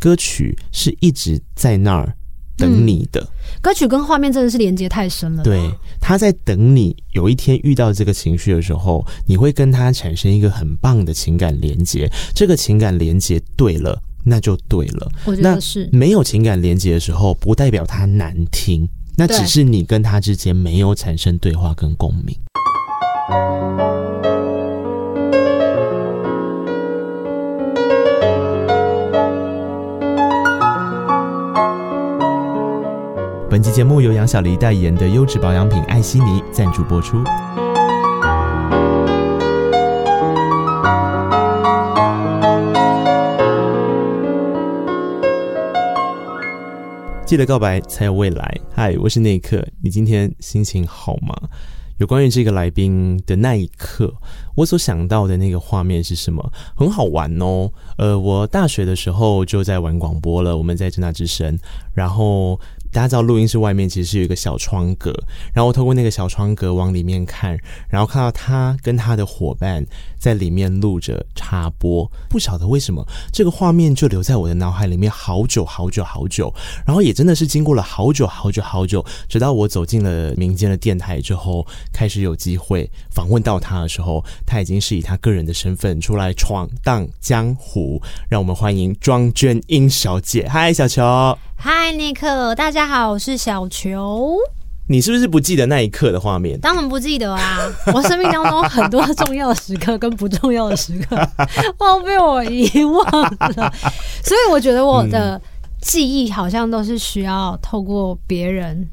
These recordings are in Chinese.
歌曲是一直在那儿等你的。嗯、歌曲跟画面真的是连接太深了。对，他在等你有一天遇到这个情绪的时候，你会跟他产生一个很棒的情感连接。这个情感连接对了，那就对了。我觉得是。没有情感连接的时候，不代表他难听，那只是你跟他之间没有产生对话跟共鸣。本期节目由杨小黎代言的优质保养品艾希妮赞助播出。记得告白才有未来。嗨，我是内克，你今天心情好吗？有关于这个来宾的那一刻，我所想到的那个画面是什么？很好玩哦。呃，我大学的时候就在玩广播了，我们在政大之声，然后。大家知道录音室外面其实是有一个小窗格，然后透过那个小窗格往里面看，然后看到他跟他的伙伴在里面录着插播。不晓得为什么这个画面就留在我的脑海里面好久好久好久，然后也真的是经过了好久好久好久，直到我走进了民间的电台之后，开始有机会访问到他的时候，他已经是以他个人的身份出来闯荡江湖。让我们欢迎庄娟英小姐。嗨，小球。嗨，尼克，大家好，我是小球。你是不是不记得那一刻的画面？当然不记得啊！我生命当中很多重要的时刻跟不重要的时刻，都被我遗忘了。所以我觉得我的记忆好像都是需要透过别人，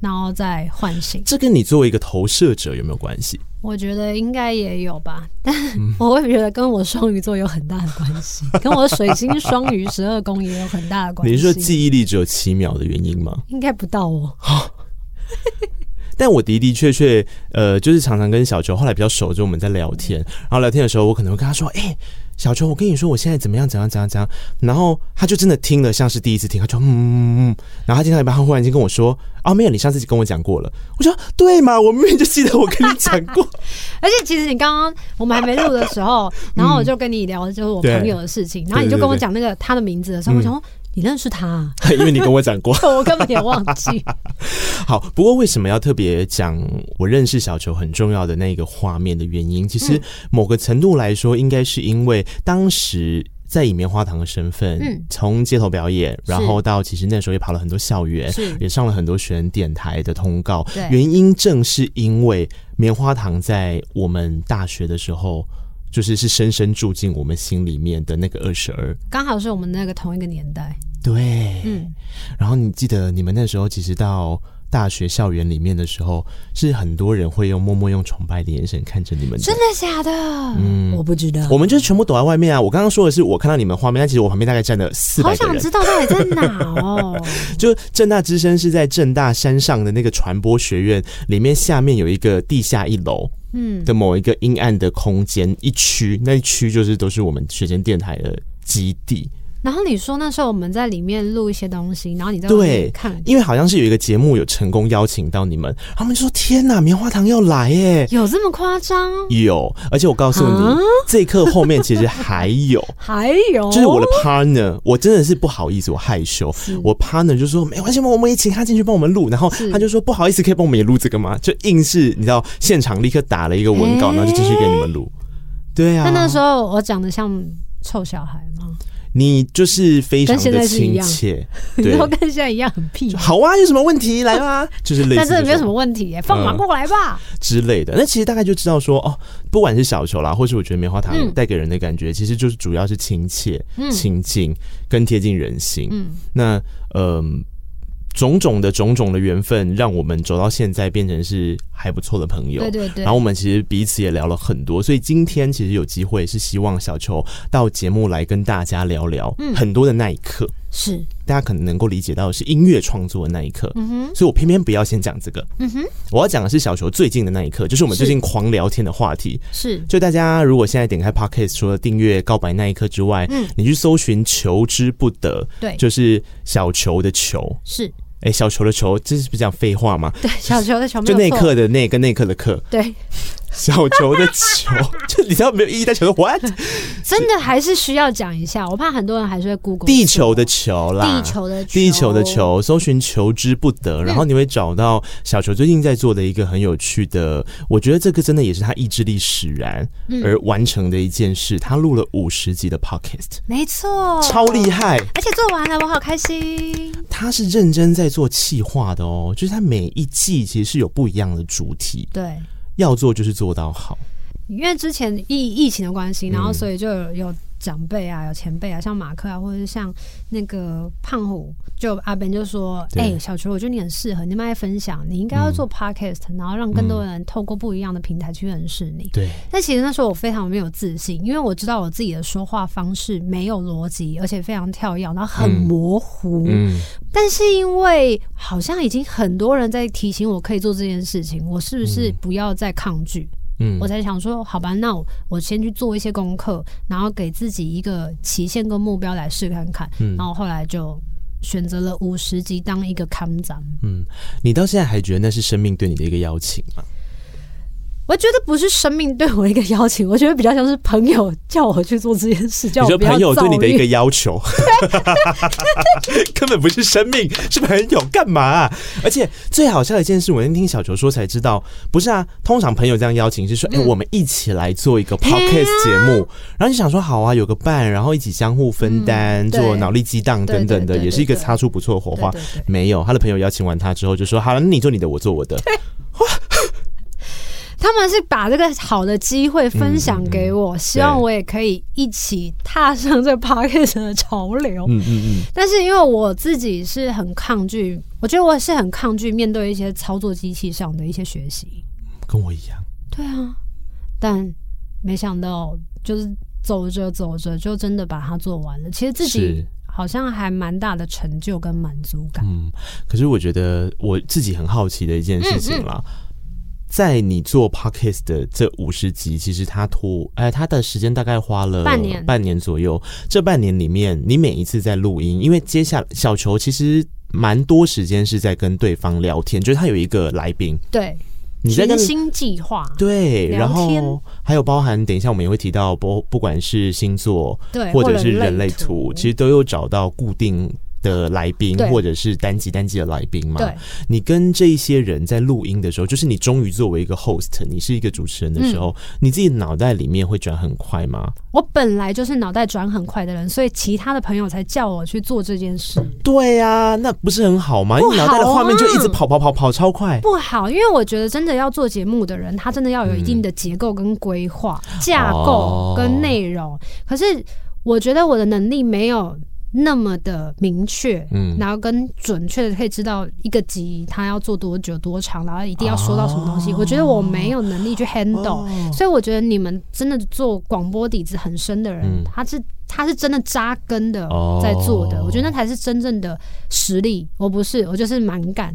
然后再唤醒。这跟你作为一个投射者有没有关系？我觉得应该也有吧，但 我会觉得跟我双鱼座有很大的关系，嗯、跟我水星双鱼十二宫也有很大的关系。你是说记忆力只有七秒的原因吗？应该不到哦。但我的的确确，呃，就是常常跟小球后来比较熟，就我们在聊天，然后聊天的时候，我可能会跟他说：“哎、欸。”小球，我跟你说，我现在怎么样？怎样？怎样？怎样？然后他就真的听了，像是第一次听，他就嗯嗯嗯。然后他听到一半，他忽然间跟我说：“啊，没有，你上次跟我讲过了。”我说：“对嘛，我明明就记得我跟你讲过。” 而且其实你刚刚我们还没录的时候，然后我就跟你聊，就是我朋友的事情，然后你就跟我讲那个他的名字的时候，我想说。你认识他啊？因为你跟我讲过，我根本也忘记。好，不过为什么要特别讲我认识小球很重要的那个画面的原因？其实某个程度来说，应该是因为当时在以棉花糖的身份，嗯，从街头表演，然后到其实那时候也跑了很多校园，是也上了很多选电台的通告。原因正是因为棉花糖在我们大学的时候。就是是深深住进我们心里面的那个二十二，刚好是我们那个同一个年代。对，嗯。然后你记得你们那时候其实到大学校园里面的时候，是很多人会用默默用崇拜的眼神看着你们的。真的假的？嗯，我不知道。我们就是全部躲在外面啊！我刚刚说的是我看到你们画面，但其实我旁边大概站了四百个人。好想知道到底在哪哦。就正大之声是在正大山上的那个传播学院里面，下面有一个地下一楼。嗯，的某一个阴暗的空间一区，那一区就是都是我们学生电台的基地。然后你说那时候我们在里面录一些东西，然后你在对看，因为好像是有一个节目有成功邀请到你们，他们就说：“天哪，棉花糖要来耶！”有这么夸张？有，而且我告诉你，啊、这一刻后面其实还有，还有，就是我的 partner，我真的是不好意思，我害羞，我 partner 就说：“没关系嘛，我们也请他进去帮我们录。”然后他就说：“不好意思，可以帮我们也录这个吗？”就硬是你知道，现场立刻打了一个文稿，然后就继续给你们录。对啊，那那时候我长得像臭小孩吗？你就是非常的亲切，对，然后跟现在一样很屁。好啊，有什么问题来吧，就是类似，但是没有什么问题，放马过来吧、嗯、之类的。那其实大概就知道说，哦，不管是小球啦，或是我觉得棉花糖带给人的感觉，嗯、其实就是主要是亲切、亲近、嗯、跟贴近人心。嗯，那嗯。呃种种的种种的缘分，让我们走到现在变成是还不错的朋友。对对对。然后我们其实彼此也聊了很多，所以今天其实有机会是希望小球到节目来跟大家聊聊很多的那一刻。是。大家可能能够理解到的是音乐创作的那一刻。嗯哼。所以我偏偏不要先讲这个。嗯哼。我要讲的是小球最近的那一刻，就是我们最近狂聊天的话题。是。就大家如果现在点开 Podcast，除了订阅《告白那一刻》之外，嗯，你去搜寻“求之不得”，对，就是小球的球。是。哎、欸，小球的球，这是不是讲废话吗？对，小球的球，就那一刻的那跟那一刻的刻。对，小球的球，就你知道没有意义，但球的 what？真的还是需要讲一下，我怕很多人还是会 Google 地球的球啦，地球的球地球的球，搜寻求之不得，然后你会找到小球最近在做的一个很有趣的，我觉得这个真的也是他意志力使然而完成的一件事。他录了五十集的 podcast，没错，超厉害，而且做完了我好开心。他是认真在做企划的哦，就是他每一季其实是有不一样的主题，对。要做就是做到好，因为之前疫疫情的关系，然后所以就有有长辈啊，有前辈啊，像马克啊，或者是像那个胖虎，就阿 Ben 就说：“哎、欸，小球，我觉得你很适合，你们爱分享，你应该要做 Podcast，、嗯、然后让更多人透过不一样的平台去认识你。”对。但其实那时候我非常没有自信，因为我知道我自己的说话方式没有逻辑，而且非常跳跃，然后很模糊。嗯。嗯但是因为好像已经很多人在提醒我可以做这件事情，我是不是不要再抗拒？嗯，我才想说，好吧，那我我先去做一些功课，然后给自己一个期限跟目标来试看看。嗯，然后后来就选择了五十级当一个看展。嗯，你到现在还觉得那是生命对你的一个邀请吗？我觉得不是生命对我一个邀请，我觉得比较像是朋友叫我去做这件事，叫我觉得朋友对你的一个要求，根本不是生命，是朋友干嘛？啊？而且最好笑的一件事，我那天听小球说才知道，不是啊，通常朋友这样邀请是说，哎、嗯。欸，我们一起来做一个 podcast 节目，啊、然后就想说好啊，有个伴，然后一起相互分担，嗯、做脑力激荡等等的，也是一个擦出不错的火花。没有，他的朋友邀请完他之后就说，好了，那你做你的，我做我的。他们是把这个好的机会分享给我，嗯嗯嗯，希望我也可以一起踏上这个 podcast 的潮流。嗯嗯嗯。但是因为我自己是很抗拒，我觉得我是很抗拒面对一些操作机器上的一些学习。跟我一样。对啊，但没想到就是走着走着就真的把它做完了。其实自己好像还蛮大的成就跟满足感。嗯，可是我觉得我自己很好奇的一件事情啦。嗯嗯在你做 podcast 的这五十集，其实他拖，哎，他的时间大概花了半年，半年左右。这半年里面，你每一次在录音，因为接下来小球其实蛮多时间是在跟对方聊天，就是他有一个来宾，对，你在跟新计划，对，然后还有包含，等一下我们也会提到，不不管是星座，对，或者是人类图，其实都有找到固定。的来宾或者是单集单集的来宾嘛？对，你跟这一些人在录音的时候，就是你终于作为一个 host，你是一个主持人的时候，嗯、你自己脑袋里面会转很快吗？我本来就是脑袋转很快的人，所以其他的朋友才叫我去做这件事。对呀、啊，那不是很好吗？因为脑袋的画面就一直跑跑跑跑超快，不好。因为我觉得真的要做节目的人，他真的要有一定的结构跟规划、嗯、架构跟内容、哦。可是我觉得我的能力没有。那么的明确，嗯，然后跟准确的可以知道一个集他要做多久多长，然后一定要说到什么东西。哦、我觉得我没有能力去 handle，、哦、所以我觉得你们真的做广播底子很深的人，嗯、他是他是真的扎根的在做的、哦，我觉得那才是真正的实力。我不是，我就是蛮干。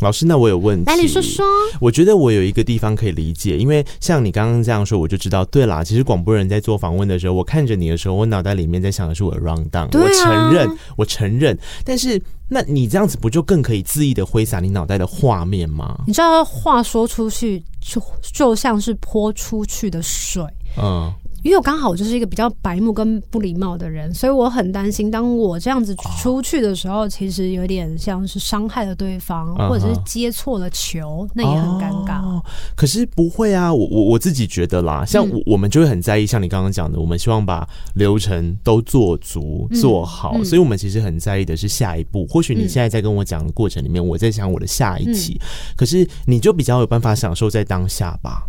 老师，那我有问题。来，你说说。我觉得我有一个地方可以理解，因为像你刚刚这样说，我就知道，对啦。其实广播人在做访问的时候，我看着你的时候，我脑袋里面在想的是我的 rundown。我承认，我承认。但是，那你这样子不就更可以恣意的挥洒你脑袋的画面吗？你知道，话说出去就就像是泼出去的水。嗯。因为我刚好我就是一个比较白目跟不礼貌的人，所以我很担心，当我这样子出去的时候，其实有点像是伤害了对方，或者是接错了球，那也很尴尬。哦，可是不会啊，我我我自己觉得啦，像我我们就会很在意，像你刚刚讲的，我们希望把流程都做足做好，所以我们其实很在意的是下一步。或许你现在在跟我讲的过程里面，我在想我的下一期，可是你就比较有办法享受在当下吧。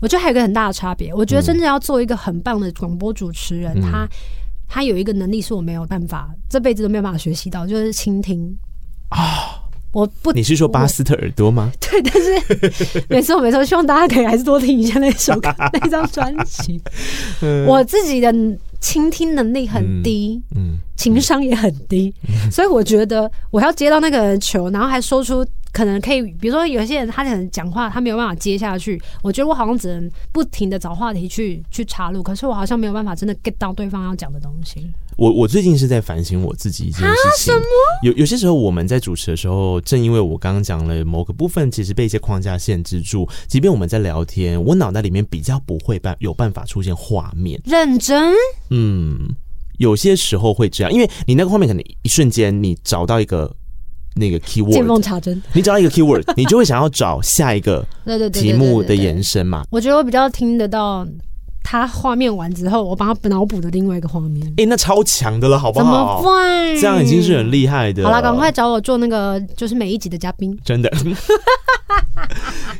我觉得还有一个很大的差别，我觉得真正要做一个很棒的广播主持人，嗯、他他有一个能力是我没有办法，这辈子都没有办法学习到，就是倾听啊、哦。我不，你是说巴斯特耳朵吗？对，但是没错没错，希望大家可以还是多听一下那首歌 那张专辑。我自己的倾听能力很低，嗯，情商也很低，嗯，所以我觉得我要接到那个人球，然后还说出可能可以，比如说有些人他可能讲话他没有办法接下去，我觉得我好像只能不停的找话题去去插入，可是我好像没有办法真的 get 到对方要讲的东西。我我最近是在反省我自己一件事情。有有些时候我们在主持的时候，正因为我刚刚讲了某个部分，其实被一些框架限制住，即便我们在聊天，我脑袋里面比较不会办有办法出现画面。认真？嗯，有些时候会这样，因为你那个画面可能一瞬间你找到一个那个 keyword，见缝插针，你找到一个 keyword，你就会想要找下一个 对对题目的延伸嘛。我觉得我比较听得到。他画面完之后，我帮他脑补的另外一个画面。哎、欸，那超强的了，好不好？怎么办？这样已经是很厉害的。好了，赶快找我做那个，就是每一集的嘉宾。真的，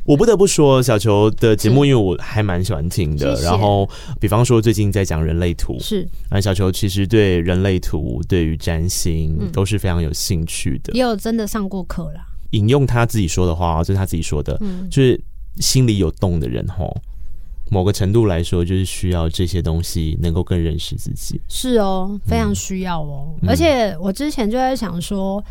我不得不说，小球的节目，因为我还蛮喜欢听的。然后，比方说最近在讲人类图，是啊，小球其实对人类图、对于占星都是非常有兴趣的，嗯、也有真的上过课啦。引用他自己说的话，这是他自己说的，嗯、就是心里有洞的人，吼。某个程度来说，就是需要这些东西能够更认识自己。是哦，非常需要哦。嗯、而且我之前就在想说，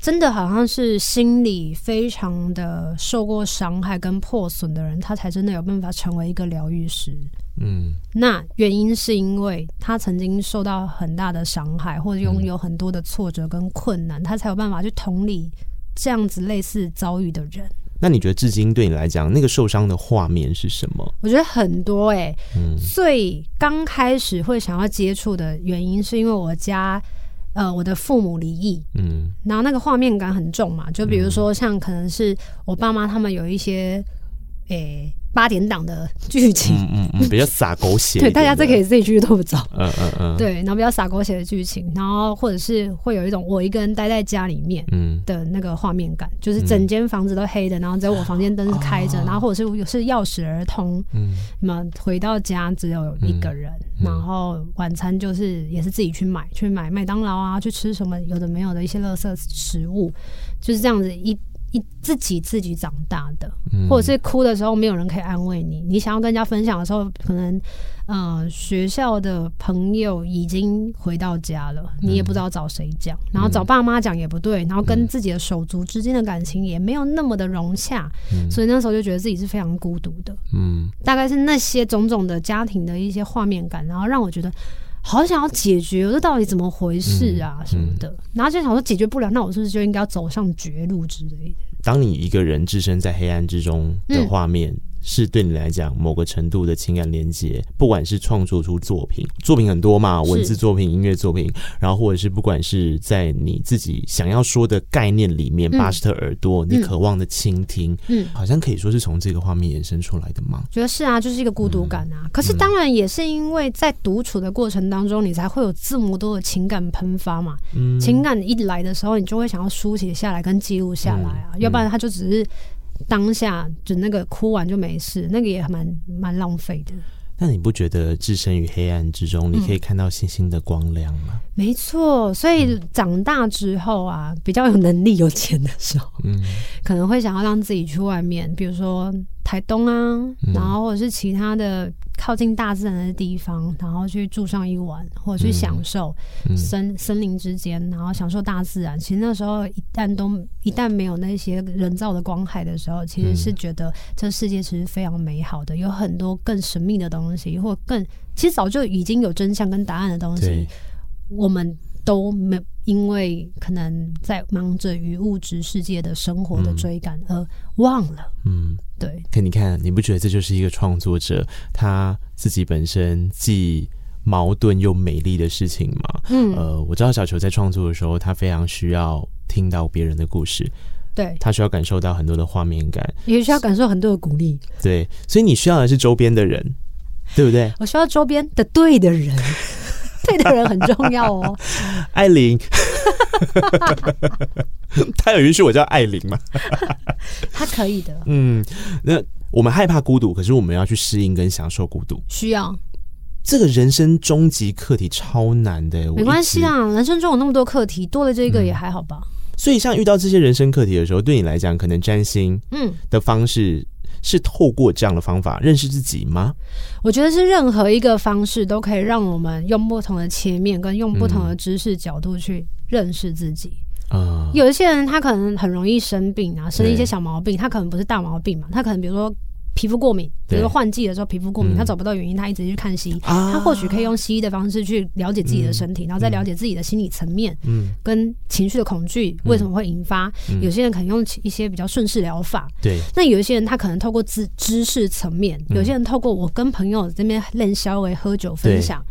真的好像是心理非常的受过伤害跟破损的人，他才真的有办法成为一个疗愈师。嗯，那原因是因为他曾经受到很大的伤害，或者拥有很多的挫折跟困难，嗯、他才有办法去同理这样子类似遭遇的人。那你觉得至今对你来讲，那个受伤的画面是什么？我觉得很多哎、欸，嗯，最刚开始会想要接触的原因，是因为我家，呃，我的父母离异，嗯，然后那个画面感很重嘛，就比如说像可能是我爸妈他们有一些，诶、欸。八点档的剧情，嗯嗯，比较洒狗血，对，大家这可以自己去都不找，嗯嗯嗯，对，然后比较洒狗血的剧情，然后或者是会有一种我一个人待在家里面，嗯。的那个画面感，就是整间房子都黑的，然后只有我房间灯是开着，然后或者是有是钥匙儿童，嗯，那么回到家只有一个人，然后晚餐就是也是自己去买，去买麦当劳啊，去吃什么有的没有的一些垃圾食物，就是这样子一。自己自己长大的，或者是哭的时候没有人可以安慰你，你想要跟人家分享的时候，可能呃学校的朋友已经回到家了，你也不知道找谁讲，然后找爸妈讲也不对，然后跟自己的手足之间的感情也没有那么的融洽，所以那时候就觉得自己是非常孤独的。嗯，大概是那些种种的家庭的一些画面感，然后让我觉得。好想要解决，这到底怎么回事啊？什么的，然后就想说解决不了，那我是不是就应该要走上绝路之类的？当你一个人置身在黑暗之中的画面。嗯是对你来讲某个程度的情感连接，不管是创作出作品，作品很多嘛，文字作品、音乐作品，然后或者是不管是在你自己想要说的概念里面，巴斯特耳朵，你渴望的倾听，嗯，好像可以说是从这个画面延伸出来的吗？觉得是啊，就是一个孤独感啊。可是当然也是因为在独处的过程当中，你才会有这么多的情感喷发嘛。嗯，情感一来的时候，你就会想要书写下来跟记录下来啊，要不然它就只是。当下就那个哭完就没事，那个也蛮蛮浪费的。那你不觉得置身于黑暗之中，你可以看到星星的光亮吗？嗯、没错，所以长大之后啊，比较有能力、有钱的时候，嗯，可能会想要让自己去外面，比如说台东啊，然后或者是其他的。靠近大自然的地方，然后去住上一晚，或者去享受森、森林之间，然后享受大自然。其实那时候一旦都一旦没有那些人造的光害的时候，其实是觉得这世界其实非常美好的，有很多更神秘的东西，或更其实早就已经有真相跟答案的东西，我们都没因为可能在忙着与物质世界的生活的追赶而忘了。嗯。对，可你看，你不觉得这就是一个创作者他自己本身既矛盾又美丽的事情吗？嗯，呃，我知道小球在创作的时候，他非常需要听到别人的故事，对，他需要感受到很多的画面感，也需要感受很多的鼓励，对，所以你需要的是周边的人，对不对？我需要周边的对的人，对的人很重要哦，艾琳。他有允许我叫艾琳吗？他可以的。嗯，那我们害怕孤独，可是我们要去适应跟享受孤独。需要这个人生终极课题超难的。没关系啊，人生中有那么多课题，多了这个也还好吧。嗯，所以，像遇到这些人生课题的时候，对你来讲，可能占星嗯的方式是透过这样的方法认识自己吗？我觉得是任何一个方式都可以让我们用不同的切面跟用不同的知识角度去认识自己。有一些人他可能很容易生病啊，生一些小毛病，他可能不是大毛病嘛，他可能比如说。皮肤过敏，比如说换季的时候皮肤过敏，他找不到原因，他一直去看西医，他或许可以用西医的方式去了解自己的身体，然后再了解自己的心理层面，嗯，跟情绪的恐惧为什么会引发。有些人可能用一些比较顺势疗法，对。那有一些人他可能透过知知识层面，有些人透过我跟朋友这边练稍微喝酒分享，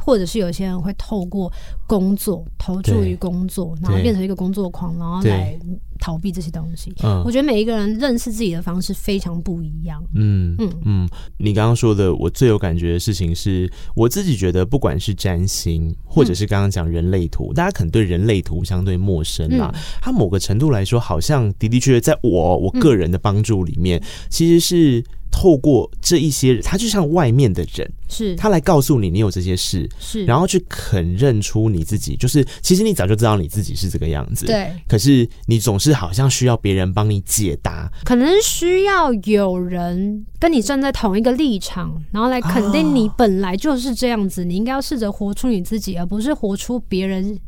或者是有些人会透过工作投注于工作，然后变成一个工作狂，然后来。逃避这些东西，嗯，我觉得每一个人认识自己的方式非常不一样。嗯嗯嗯，你刚刚说的，我最有感觉的事情是，我自己觉得，不管是占星，或者是刚刚讲人类图，嗯，大家可能对人类图相对陌生啦。嗯，它某个程度来说，好像的的确确，在我我个人的帮助里面，嗯，其实是。透过这一些人，他就像外面的人，是他来告诉你你有这些事，是然后去肯认出你自己，就是其实你早就知道你自己是这个样子，对。可是你总是好像需要别人帮你解答，可能需要有人跟你站在同一个立场，然后来肯定你本来就是这样子，哦、你应该要试着活出你自己，而不是活出别人。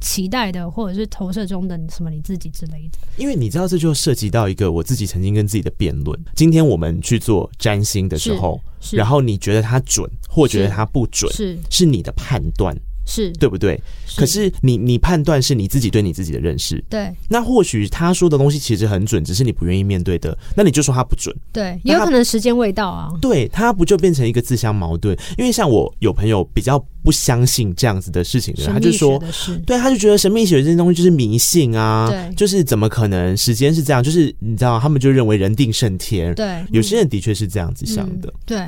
期待的，或者是投射中的什么你自己之类的，因为你知道，这就涉及到一个我自己曾经跟自己的辩论。今天我们去做占星的时候，然后你觉得它准，或觉得它不准，是是你的判断。是对不对？可是你你判断是你自己对你自己的认识，对。那或许他说的东西其实很准，只是你不愿意面对的。那你就说他不准，对，也有可能时间未到啊。对，他不就变成一个自相矛盾？因为像我有朋友比较不相信这样子的事情的人，他就说，对，他就觉得神秘学这些东西就是迷信啊，对，就是怎么可能时间是这样？就是你知道，他们就认为人定胜天，对，有些人的确是这样子想的，对。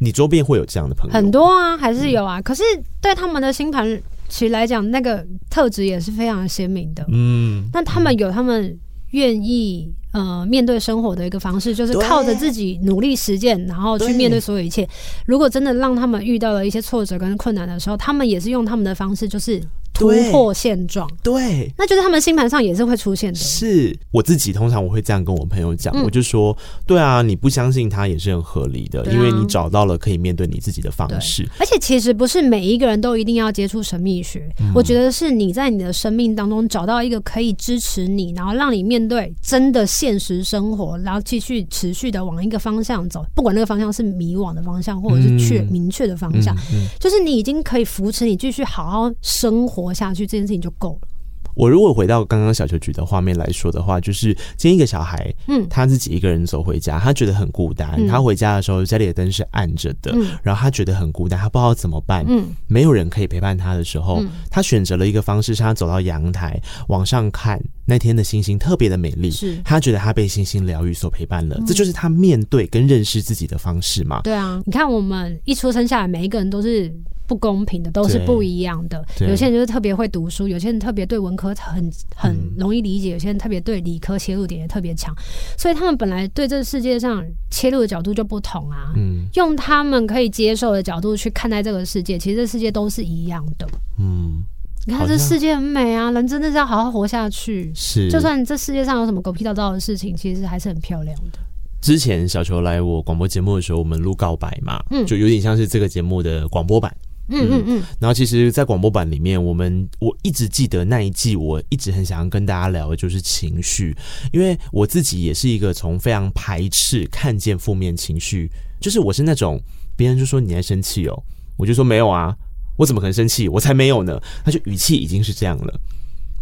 你周边会有这样的朋友？很多啊，还是有啊。嗯、可是对他们的星盘其实来讲，那个特质也是非常鲜明的。嗯，那他们有他们愿意呃面对生活的一个方式，就是靠着自己努力实践，然后去面对所有一切。如果真的让他们遇到了一些挫折跟困难的时候，他们也是用他们的方式，就是。突破现状，对，那就是他们星盘上也是会出现的。是我自己通常我会这样跟我朋友讲，嗯、我就说，对啊，你不相信他也是很合理的，啊、因为你找到了可以面对你自己的方式。而且其实不是每一个人都一定要接触神秘学，嗯、我觉得是你在你的生命当中找到一个可以支持你，然后让你面对真的现实生活，然后继续持续的往一个方向走，不管那个方向是迷惘的方向，或者是确明确的方向，就是你已经可以扶持你继续好好生活。活下去这件事情就够了。我如果回到刚刚小球举的画面来说的话，就是今天一个小孩，嗯，他自己一个人走回家，他觉得很孤单。嗯、他回家的时候，家里的灯是暗着的，嗯、然后他觉得很孤单，他不知道怎么办，嗯，没有人可以陪伴他的时候，嗯、他选择了一个方式，是他走到阳台往上看那天的星星，特别的美丽。是他觉得他被星星疗愈所陪伴了，嗯、这就是他面对跟认识自己的方式嘛？对啊，你看我们一出生下来，每一个人都是。不公平的都是不一样的，有些人就是特别会读书，有些人特别对文科很很容易理解，有些人特别对理科切入点也特别强，所以他们本来对这个世界上切入的角度就不同啊。嗯，用他们可以接受的角度去看待这个世界，其实这世界都是一样的。嗯，你看这世界很美啊，人真的是要好好活下去。是，就算这世界上有什么狗屁倒灶的事情，其实还是很漂亮的。之前小球来我广播节目的时候，我们录告白嘛，嗯，就有点像是这个节目的广播版。嗯嗯嗯，然后其实，在广播版里面，我们我一直记得那一季，我一直很想要跟大家聊的就是情绪，因为我自己也是一个从非常排斥看见负面情绪，就是我是那种别人就说你在生气哦，我就说没有啊，我怎么可能生气？我才没有呢，他就语气已经是这样了。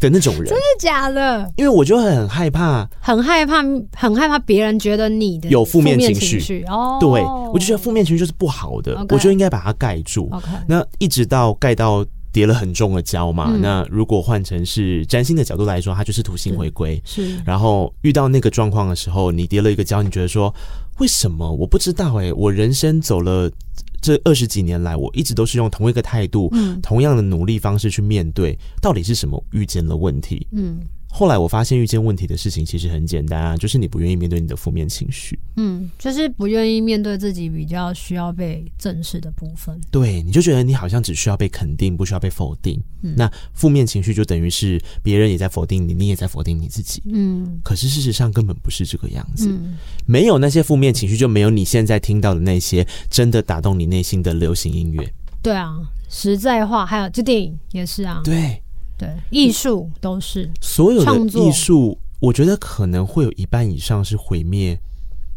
的那种人，真的假的？因为我就很害怕，很害怕，很害怕别人觉得你的有负面情绪。哦，对，我就觉得负面情绪就是不好的，我就应该把它盖住。那一直到盖到叠了很重的胶嘛。那如果换成是占星的角度来说，它就是土星回归。是。然后遇到那个状况的时候，你叠了一个胶，你觉得说为什么？我不知道哎，我人生走了。这二十几年来，我一直都是用同一个态度，嗯，同样的努力方式去面对，到底是什么遇见了问题？嗯。后来我发现遇见问题的事情其实很简单啊，就是你不愿意面对你的负面情绪，嗯，就是不愿意面对自己比较需要被正视的部分。对，你就觉得你好像只需要被肯定，不需要被否定。嗯，那负面情绪就等于是别人也在否定你，你也在否定你自己。嗯，可是事实上根本不是这个样子。嗯，没有那些负面情绪，就没有你现在听到的那些真的打动你内心的流行音乐。对啊，实在话，还有这电影也是啊。对。对，艺术都是所有的艺术，我觉得可能会有一半以上是毁灭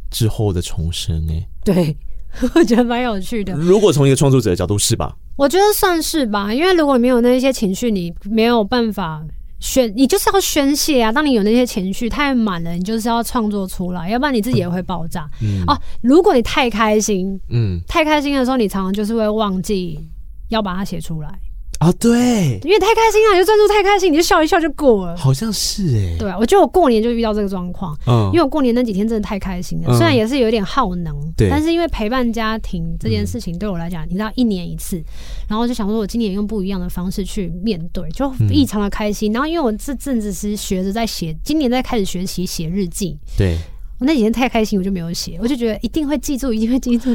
之后的重生。哎，对，我觉得蛮有趣的。如果从一个创作者的角度，是吧？我觉得算是吧，因为如果你没有那些情绪，你没有办法。宣，你就是要宣泄啊！当你有那些情绪太满了，你就是要创作出来，要不然你自己也会爆炸。嗯、哦，如果你太开心，嗯，太开心的时候，你常常就是会忘记要把它写出来。啊、哦，对，因为太开心了，你就专注太开心，你就笑一笑就过了。好像是哎、欸，对啊，我觉得我过年就遇到这个状况，嗯，因为我过年那几天真的太开心了，嗯、虽然也是有点耗能，对，但是因为陪伴家庭这件事情对我来讲，嗯、你知道一年一次，然后就想说我今年用不一样的方式去面对，就异常的开心。嗯、然后因为我这阵子是学着在写，今年在开始学习写日记，对。我那几天太开心，我就没有写，我就觉得一定会记住，一定会记住，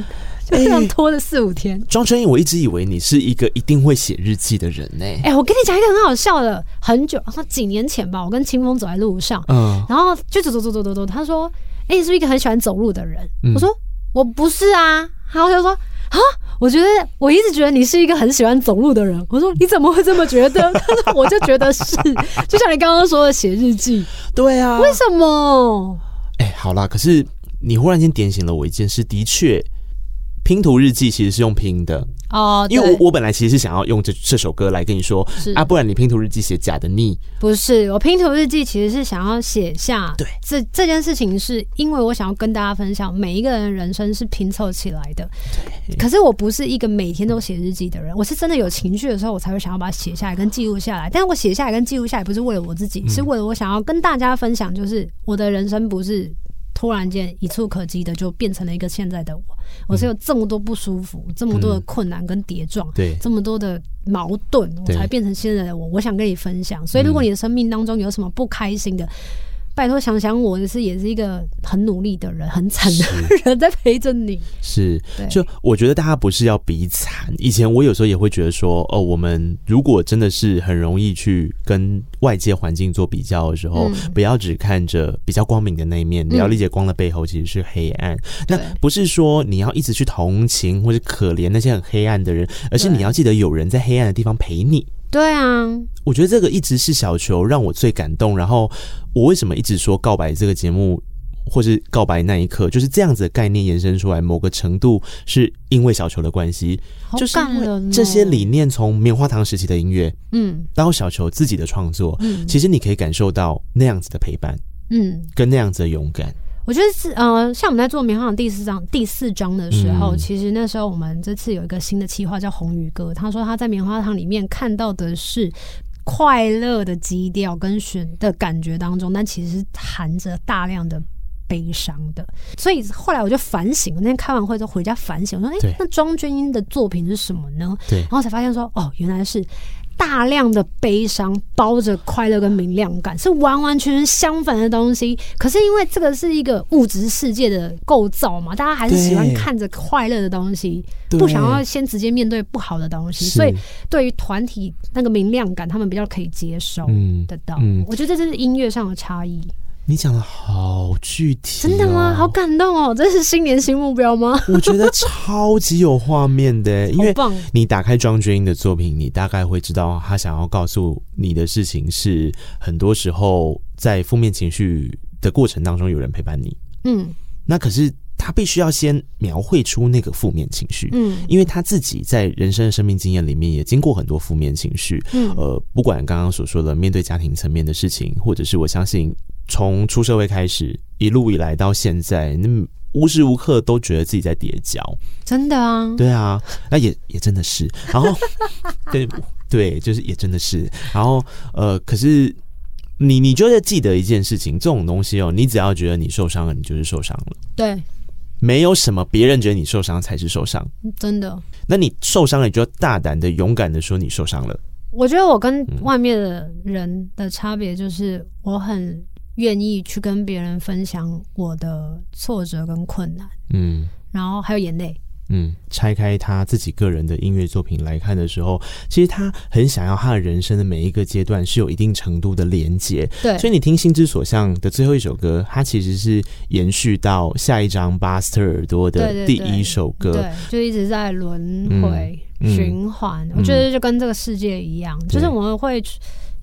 就这样拖了四五天。庄春英，我一直以为你是一个一定会写日记的人呢、欸。哎、欸，我跟你讲一个很好笑的，很久，几年前吧，我跟清风走在路上，嗯，然后就走走走走走走，他说：“哎、欸，你是不是一个很喜欢走路的人？”嗯、我说：“我不是啊。”然后他就说：“啊，我觉得我一直觉得你是一个很喜欢走路的人。”我说：“你怎么会这么觉得？” 他说：“我就觉得是，就像你刚刚说的写日记。”对啊，为什么？哎、好啦，可是。你忽然间点醒了我一件事，的确，拼图日记其实是用拼的哦，因为我我本来其实是想要用这这首歌来跟你说，啊，不然你拼图日记写假的腻。不是，我拼图日记其实是想要写下，对，这这件事情是因为我想要跟大家分享，每一个人的人生是拼凑起来的。对，可是我不是一个每天都写日记的人，我是真的有情绪的时候，我才会想要把它写下来跟记录下来。但是我写下来跟记录下来，不是为了我自己，是为了我想要跟大家分享，就是我的人生不是。突然间一触可及的就变成了一个现在的我，我是有这么多不舒服，嗯、这么多的困难跟跌撞，对，这么多的矛盾，我才变成现在的我。我想跟你分享，所以如果你的生命当中有什么不开心的。拜托想想我，是也是一个很努力的人，很惨的人在陪着你。是，就我觉得大家不是要比惨。以前我有时候也会觉得说，哦，我们如果真的是很容易去跟外界环境做比较的时候，嗯、不要只看着比较光明的那一面，你要理解光的背后其实是黑暗。嗯、那不是说你要一直去同情或者可怜那些很黑暗的人，而是你要记得有人在黑暗的地方陪你。对啊，我觉得这个一直是小球让我最感动。然后我为什么一直说告白这个节目，或是告白那一刻，就是这样子的概念延伸出来，某个程度是因为小球的关系，就是这些理念从棉花糖时期的音乐，嗯，到小球自己的创作，嗯，其实你可以感受到那样子的陪伴，嗯，跟那样子的勇敢。我觉得是呃，像我们在做棉花糖第四章第四章的时候，嗯、其实那时候我们这次有一个新的企划叫红鱼哥，他说他在棉花糖里面看到的是快乐的基调跟选的感觉当中，但其实是含着大量的悲伤的。所以后来我就反省，我那天开完会之后回家反省，我说：“哎、欸，那庄鹃瑛的作品是什么呢？”对，然后才发现说：“哦，原来是。”大量的悲伤包着快乐跟明亮感，是完完全全相反的东西。可是因为这个是一个物质世界的构造嘛，大家还是喜欢看着快乐的东西，不想要先直接面对不好的东西。所以对于团体那个明亮感，他们比较可以接受得到。嗯嗯、我觉得这是音乐上的差异。你讲的好具体，哦，真的吗？好感动哦！这是新年新目标吗？我觉得超级有画面的，因为你打开庄鹃瑛的作品，你大概会知道他想要告诉你的事情是：很多时候在负面情绪的过程当中，有人陪伴你。嗯，那可是他必须要先描绘出那个负面情绪，嗯，因为他自己在人生的生命经验里面也经过很多负面情绪，嗯，呃，不管刚刚所说的面对家庭层面的事情，或者是我相信。从出社会开始，一路以来到现在，那无时无刻都觉得自己在跌跤，真的啊？对啊，那也也真的是。然后，对对，就是也真的是。然后，呃，可是你你就得记得一件事情，这种东西哦，你只要觉得你受伤了，你就是受伤了。对，没有什么别人觉得你受伤才是受伤，真的。那你受伤了，你就要大胆的、勇敢的说你受伤了。我觉得我跟外面的人的差别就是，我很。愿意去跟别人分享我的挫折跟困难，嗯，然后还有眼泪，嗯，拆开他自己个人的音乐作品来看的时候，其实他很想要他的人生的每一个阶段是有一定程度的连结，对，所以你听《心之所向》的最后一首歌，它其实是延续到下一张巴斯特耳朵的第一首歌，对，对，对，就一直在轮回、嗯、循环，嗯、我觉得就跟这个世界一样，嗯、就是我们会。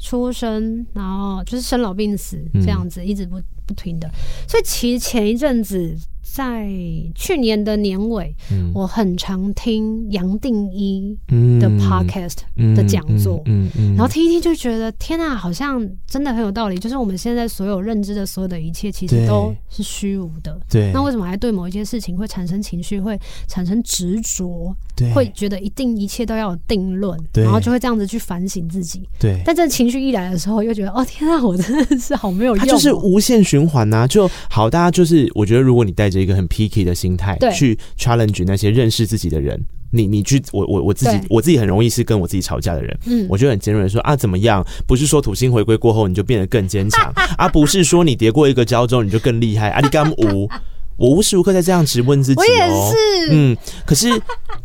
出生，然后就是生老病死这样子，一直不不停的。所以其实前一阵子。在去年的年尾，嗯、我很常听杨定一的 podcast 的讲座，嗯嗯然后听一听就觉得天啊，好像真的很有道理。就是我们现在所有认知的所有的一切，其实都是虚无的。对，那为什么还对某一件事情会产生情绪，会产生执着？对，会觉得一定一切都要有定论，对，然后就会这样子去反省自己。对，但这情绪一来的时候，又觉得哦天啊，我真的是好没有用。它就是无限循环呐、啊，就好，大家就是我觉得，如果你带着一个很 picky 的心态去 challenge 那些认识自己的人，你你去我我我自己我自己很容易是跟我自己吵架的人，嗯，我就很尖锐的说啊怎么样？不是说土星回归过后你就变得更坚强，而、啊、不是说你跌过一个跤之后你就更厉害。阿里干无，我无时无刻在这样质问自己、哦，我也是，嗯，可是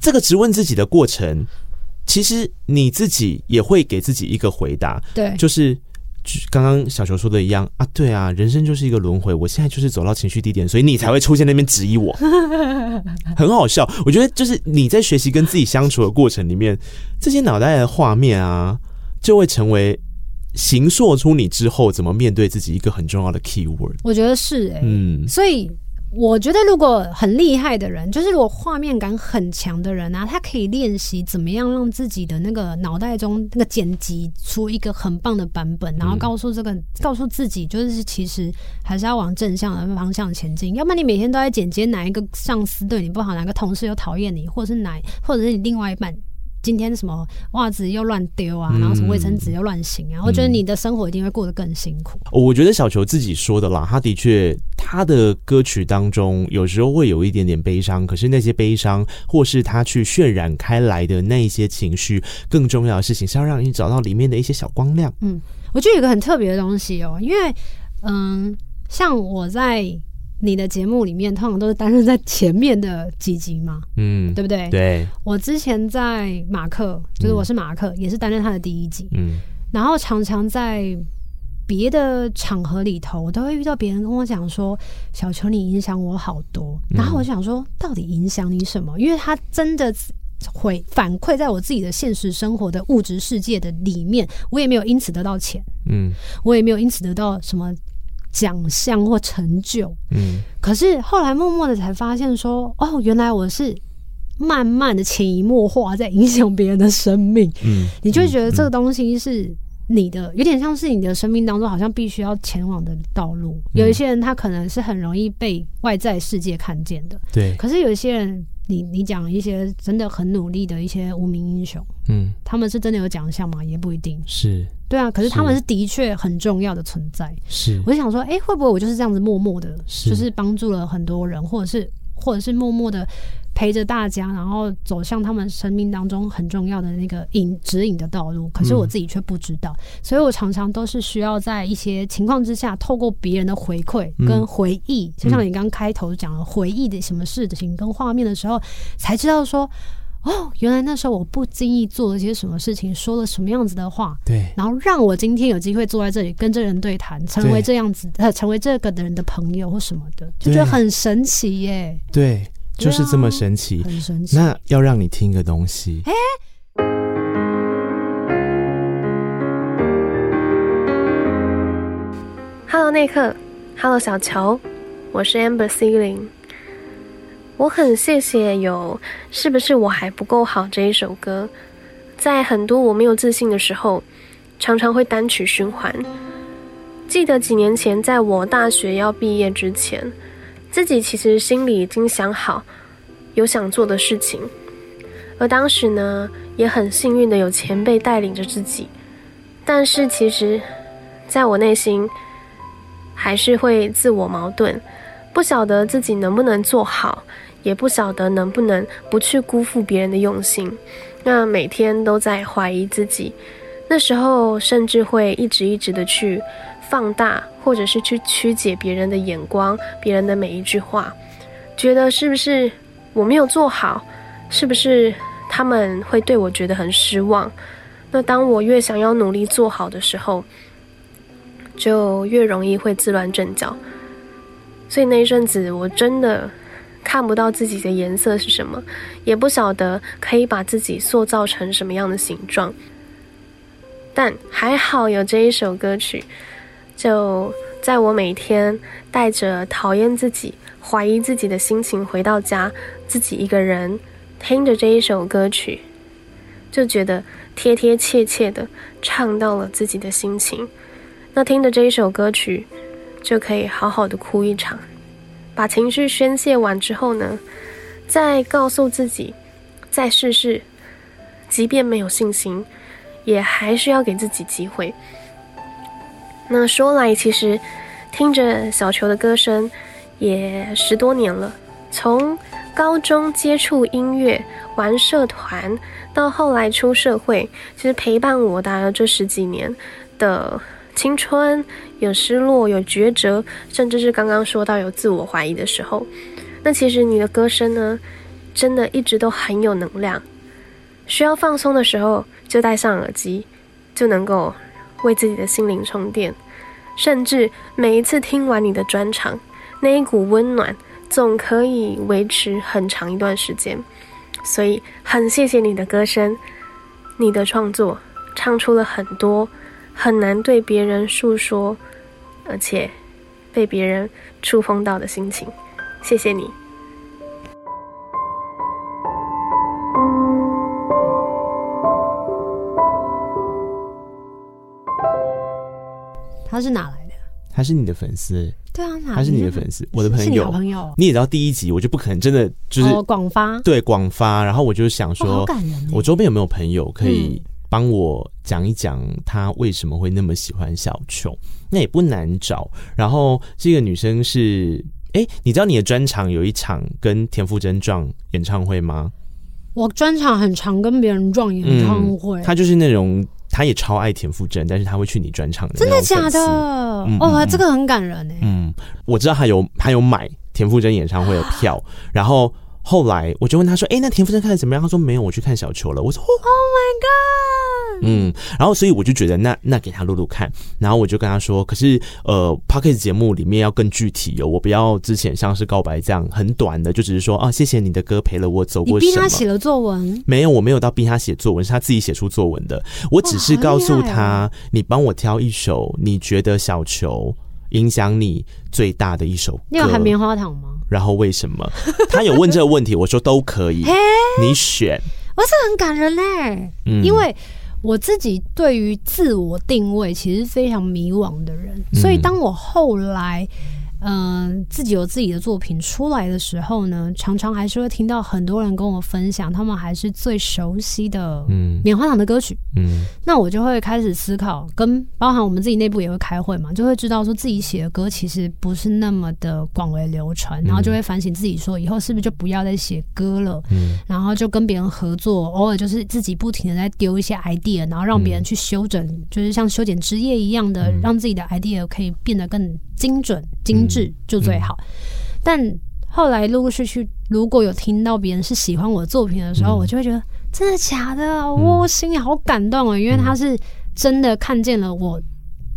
这个质问自己的过程，其实你自己也会给自己一个回答，对，就是。刚刚小球说的一样啊，对啊，人生就是一个轮回，我现在就是走到情绪低点，所以你才会出现那边质疑我，很好笑。我觉得就是你在学习跟自己相处的过程里面，这些脑袋的画面啊，就会成为形塑出你之后怎么面对自己一个很重要的 key word。我觉得是哎、欸，嗯，所以。我觉得，如果很厉害的人，就是如果画面感很强的人啊，他可以练习怎么样让自己的那个脑袋中那个剪辑出一个很棒的版本，然后告诉这个、告诉自己，就是其实还是要往正向的方向前进。要不然你每天都在剪接哪一个上司对你不好，哪个同事又讨厌你，或者是哪，或者是你另外一半。今天什么袜子又乱丢啊，然后什么卫生纸又乱醒啊，嗯、我觉得你的生活一定会过得更辛苦。我觉得小球自己说的啦，他的确，他的歌曲当中有时候会有一点点悲伤，可是那些悲伤或是他去渲染开来的那一些情绪，更重要的事情是要让你找到里面的一些小光亮。嗯，我觉得有个很特别的东西哦、喔，因为嗯，像我在。你的节目里面通常都是担任在前面的几集嘛，嗯，对不对？对。我之前在马克，就是我是马克，嗯、也是担任他的第一集，嗯。然后常常在别的场合里头，我都会遇到别人跟我讲说：“小球，你影响我好多。”然后我想说，到底影响你什么？因为他真的会反馈在我自己的现实生活的物质世界的里面，我也没有因此得到钱，嗯，我也没有因此得到什么。奖项或成就，嗯，可是后来默默的才发现说，哦，原来我是慢慢的潜移默化在影响别人的生命，嗯，你就会觉得这个东西是你的，有点像是你的生命当中好像必须要前往的道路。有一些人他可能是很容易被外在世界看见的，对，可是有一些人。你你讲一些真的很努力的一些无名英雄，嗯，他们是真的有奖项吗？也不一定是，对啊。可是他们是的确很重要的存在。是，我就想说，哎、欸，会不会我就是这样子默默的，就是帮助了很多人，或者是或者是默默的。陪着大家，然后走向他们生命当中很重要的那个引指引的道路。可是我自己却不知道，嗯、所以我常常都是需要在一些情况之下，透过别人的回馈跟回忆，嗯、就像你刚开头讲的回忆的什么事情跟画面的时候，才知道说，哦，原来那时候我不经意做了些什么事情，说了什么样子的话，对，然后让我今天有机会坐在这里跟这人对谈，成为这样子，呃，成为这个的人的朋友或什么的，就觉得很神奇耶，对。就是这么神奇，很神奇。那要让你听个东西。欸、Hello，内克，Hello，小乔，我是 Amber Ceiling。我很谢谢有《是不是我还不够好》这一首歌，在很多我没有自信的时候，常常会单曲循环。记得几年前，在我大学要毕业之前。自己其实心里已经想好，有想做的事情，而当时呢，也很幸运的有前辈带领着自己，但是其实，在我内心，还是会自我矛盾，不晓得自己能不能做好，也不晓得能不能不去辜负别人的用心，那每天都在怀疑自己，那时候甚至会一直一直的去。放大，或者是去曲解别人的眼光，别人的每一句话，觉得是不是我没有做好，是不是他们会对我觉得很失望？那当我越想要努力做好的时候，就越容易会自乱阵脚。所以那一阵子，我真的看不到自己的颜色是什么，也不晓得可以把自己塑造成什么样的形状。但还好有这一首歌曲，就在我每天带着讨厌自己、怀疑自己的心情回到家，自己一个人听着这一首歌曲，就觉得贴贴切切的唱到了自己的心情。那听着这一首歌曲，就可以好好的哭一场，把情绪宣泄完之后呢，再告诉自己，再试试，即便没有信心，也还是要给自己机会。那说来，其实听着小球的歌声也十多年了，从高中接触音乐、玩社团，到后来出社会，其实陪伴我大概这十几年的青春，有失落，有抉择，甚至是刚刚说到有自我怀疑的时候。那其实你的歌声呢，真的一直都很有能量。需要放松的时候，就戴上耳机，就能够为自己的心灵充电。甚至每一次听完你的专场，那一股温暖总可以维持很长一段时间。所以很谢谢你的歌声，你的创作唱出了很多很难对别人诉说，而且被别人触碰到的心情。谢谢你。他是哪来的？他是你的粉丝？对啊，他是你的粉丝，我的朋友。好朋友，你也知道第一集我就不可能真的就是广、哦、发，对广发。然后我就想说，我周边有没有朋友可以帮我讲一讲他为什么会那么喜欢小琼？那也不难找。然后这个女生是，哎、欸，你知道你的专场有一场跟田馥甄撞演唱会吗？我专场很常跟别人撞演唱会，他、嗯、就是那种。他也超爱田馥甄，但是他会去你专场的，真的假的？嗯、哦，这个很感人哎。嗯，我知道他有他有买田馥甄演唱会的票，然后后来我就问他说：“哎、欸，那田馥甄看的怎么样？”他说：“没有，我去看小球了。”我说：“Oh my god！” 嗯，然后所以我就觉得那那给他录录看，然后我就跟他说，可是呃 Podcast 节目里面要更具体哦，我不要之前像是告白这样很短的，就只是说啊谢谢你的歌陪了我走过什么。你逼他写了作文？没有，我没有到逼他写作文，是他自己写出作文的。我只是告诉他，哦、你帮我挑一首你觉得小球影响你最大的一首歌。你有含棉花糖吗？然后为什么？他有问这个问题，我说都可以，你选。我是很感人嘞，嗯，因为。我自己对于自我定位其实非常迷惘的人，所以当我后来。嗯、呃，自己有自己的作品出来的时候呢，常常还是会听到很多人跟我分享，他们还是最熟悉的嗯。棉花糖的歌曲，嗯，那我就会开始思考，跟包含我们自己内部也会开会嘛，就会知道说自己写的歌其实不是那么的广为流传，然后就会反省自己说，以后是不是就不要再写歌了，嗯，然后就跟别人合作，偶尔就是自己不停的在丢一些 idea，然后让别人去修整，就是像修剪枝叶一样的，让自己的 idea 可以变得更精准、精致就最好。但后来陆陆续续，如果有听到别人是喜欢我的作品的时候，嗯、我就会觉得真的假的？我心里好感动啊！因为他是真的看见了我。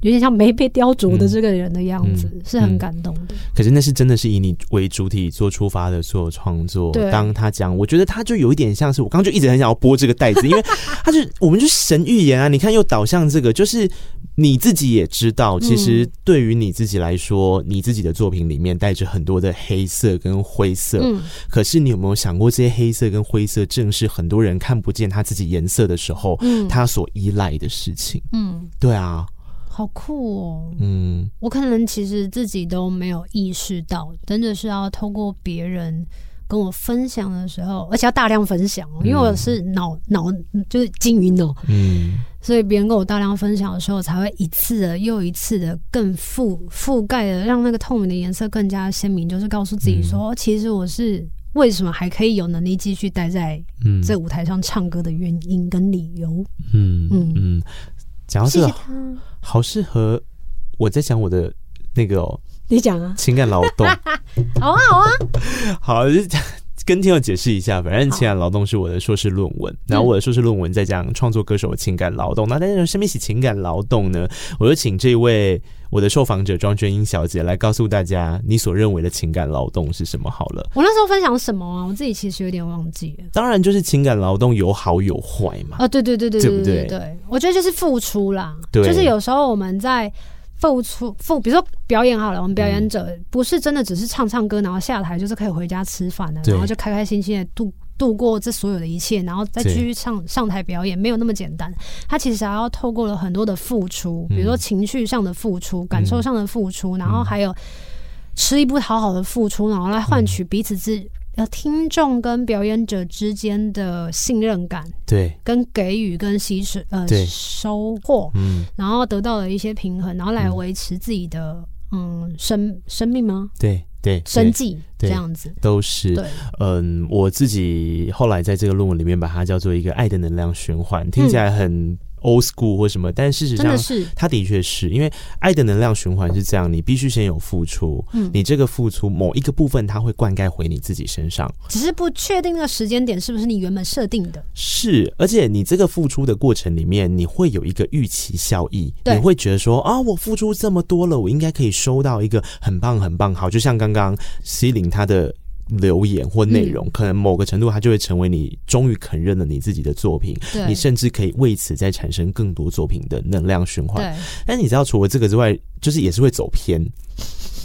有点像没被雕琢的这个人的样子，是很感动的、嗯。可是那是真的是以你为主体做出发的所有创作。对当他讲，我觉得他就有一点像是我刚刚就一直很想要播这个袋子，因为 他就我们就神预言啊！你看又导向这个，就是你自己也知道，其实对于你自己来说，嗯、你自己的作品里面带着很多的黑色跟灰色。嗯。可是你有没有想过，这些黑色跟灰色，正是很多人看不见他自己颜色的时候，嗯，他所依赖的事情。嗯，对啊。好酷哦！嗯，我可能其实自己都没有意识到，真的是要透过别人跟我分享的时候，而且要大量分享哦，因为我是脑脑就是金鱼脑，嗯，所以别人跟我大量分享的时候，才会一次的又一次的更覆覆盖的，让那个透明的颜色更加鲜明，就是告诉自己说，其实我是为什么还可以有能力继续待在这舞台上唱歌的原因跟理由。嗯嗯。嗯。讲到这个，好适合我在讲我的那个、哦，你讲啊，情感劳动，好啊好啊，好，就讲跟听友解释一下，反正情感劳动是我的硕士论文，然后我的硕士论文在讲创作歌手的情感劳动。那但是什么是情感劳动呢？我就请这位我的受访者庄娟英小姐来告诉大家，你所认为的情感劳动是什么？好了，我那时候分享什么啊？我自己其实有点忘记了。当然就是情感劳动有好有坏嘛。啊，对对对对对对不对？对，我觉得就是付出啦，对，就是有时候我们在。付出付，比如说表演好了，我们表演者不是真的只是唱唱歌，然后下台就是可以回家吃饭的，然后就开开心心的度度过这所有的一切，然后再继续上上台表演，没有那么简单。他其实还要透过了很多的付出，比如说情绪上的付出、感受上的付出，然后还有吃力不讨好的付出，然后来换取彼此之。呃，听众跟表演者之间的信任感，对，跟给予跟吸收呃收获，嗯，然后得到了一些平衡，然后来维持自己的嗯，嗯生生命吗？对对，生计这样子。都是。对，嗯，我自己后来在这个论文里面把它叫做一个爱的能量循环，听起来很。Old school 或什么，但事实上，是它的确是因为爱的能量循环是这样，你必须先有付出，嗯，你这个付出某一个部分，它会灌溉回你自己身上，只是不确定那个时间点是不是你原本设定的。是，而且你这个付出的过程里面，你会有一个预期效益，你会觉得说啊，我付出这么多了，我应该可以收到一个很棒很棒好，就像刚刚西林他的。留言或内容，可能某个程度，它就会成为你终于肯认了你自己的作品。你甚至可以为此再产生更多作品的能量循环。但你知道，除了这个之外，就是也是会走偏。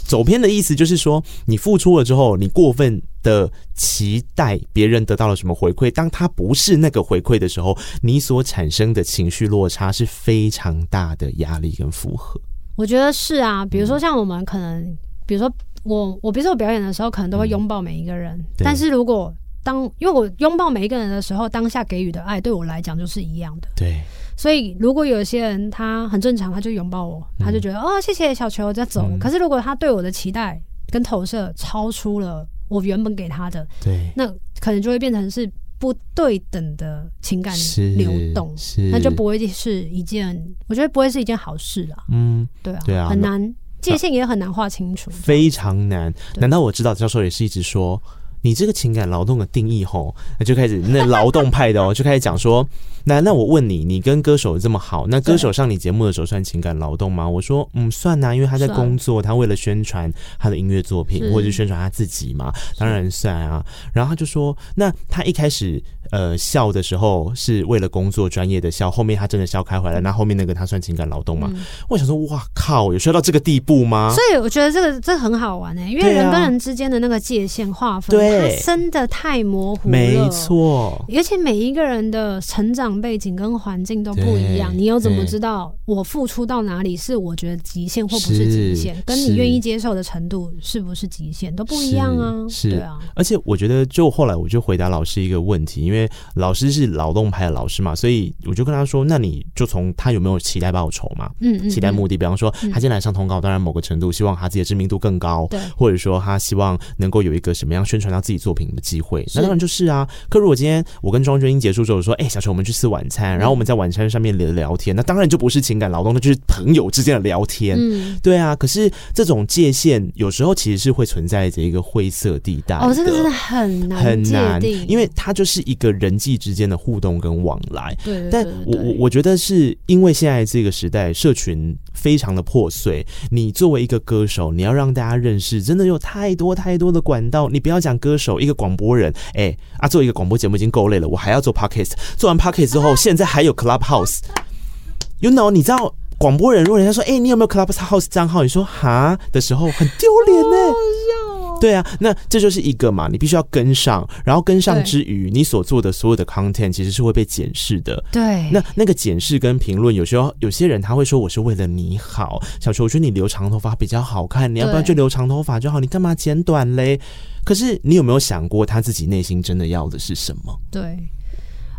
走偏的意思就是说，你付出了之后，你过分的期待别人得到了什么回馈，当他不是那个回馈的时候，你所产生的情绪落差是非常大的压力跟负荷。我觉得是啊，比如说像我们可能，比如说。我我比如说我表演的时候，可能都会拥抱每一个人。嗯、但是如果当因为我拥抱每一个人的时候，当下给予的爱对我来讲就是一样的。对。所以如果有些人他很正常，他就拥抱我，他就觉得、嗯、哦谢谢小球在走、嗯。可是如果他对我的期待跟投射超出了我原本给他的，对，那可能就会变成是不对等的情感流动，那就不会是一件，我觉得不会是一件好事啦。嗯，对啊，对啊，很难。界限也很难画清楚，非常难。难道我知道教授也是一直说你这个情感劳动的定义吼，那就开始那劳动派的哦，就开始讲说。那那我问你，你跟歌手这么好，那歌手上你节目的时候算情感劳动吗？我说，嗯，算呐、啊，因为他在工作，他为了宣传他的音乐作品，或者是宣传他自己嘛，当然算啊。然后他就说，那他一开始呃笑的时候是为了工作专业的笑，后面他真的笑开怀了，那后面那个他算情感劳动吗？嗯、我想说，哇靠，有需要到这个地步吗？所以我觉得这个这很好玩哎、欸，因为人跟人之间的那个界限划分，它真的太模糊了，没错，而且每一个人的成长。背景跟环境都不一样，你又怎么知道我付出到哪里是我觉得极限或不是极限？跟你愿意接受的程度是不是极限都不一样啊？是，对啊。而且我觉得，就后来我就回答老师一个问题，因为老师是劳动派的老师嘛，所以我就跟他说：“那你就从他有没有期待报酬嘛？嗯嗯，期待目的，比方说他今天来上通告，当然某个程度希望他自己的知名度更高，对，或者说他希望能够有一个什么样宣传到自己作品的机会，那当然就是啊。可如果今天我跟庄娟英结束之后说：“哎，小陈，我们去吃晚餐。”然后我们在晚餐上面聊聊天，那当然就不是情感劳动，那就是朋友之间的聊天。嗯，对啊。可是这种界限有时候其实是会存在着一个灰色地带。哦，这个真的很难很难，因为它就是一个人际之间的互动跟往来。对，但我我我觉得是因为现在这个时代，社群非常的破碎。你作为一个歌手，你要让大家认识，真的有太多太多的管道。你不要讲歌手，一个广播人，哎啊，做一个广播节目已经够累了，我还要做 podcast。做完 podcast 之后，现在还有 Clubhouse，you know？你知道广播人，如果人家说，哎、欸，你有没有 Clubhouse 账号？你说哈的时候，很丢脸呢。对啊，那这就是一个嘛，你必须要跟上，然后跟上之余，你所做的所有的 content 其实是会被检视的。对，那那个检视跟评论，有时候有些人他会说，我是为了你好，小球，我觉得你留长头发比较好看，你要不要就留长头发就好？你干嘛剪短嘞？可是你有没有想过，他自己内心真的要的是什么？对。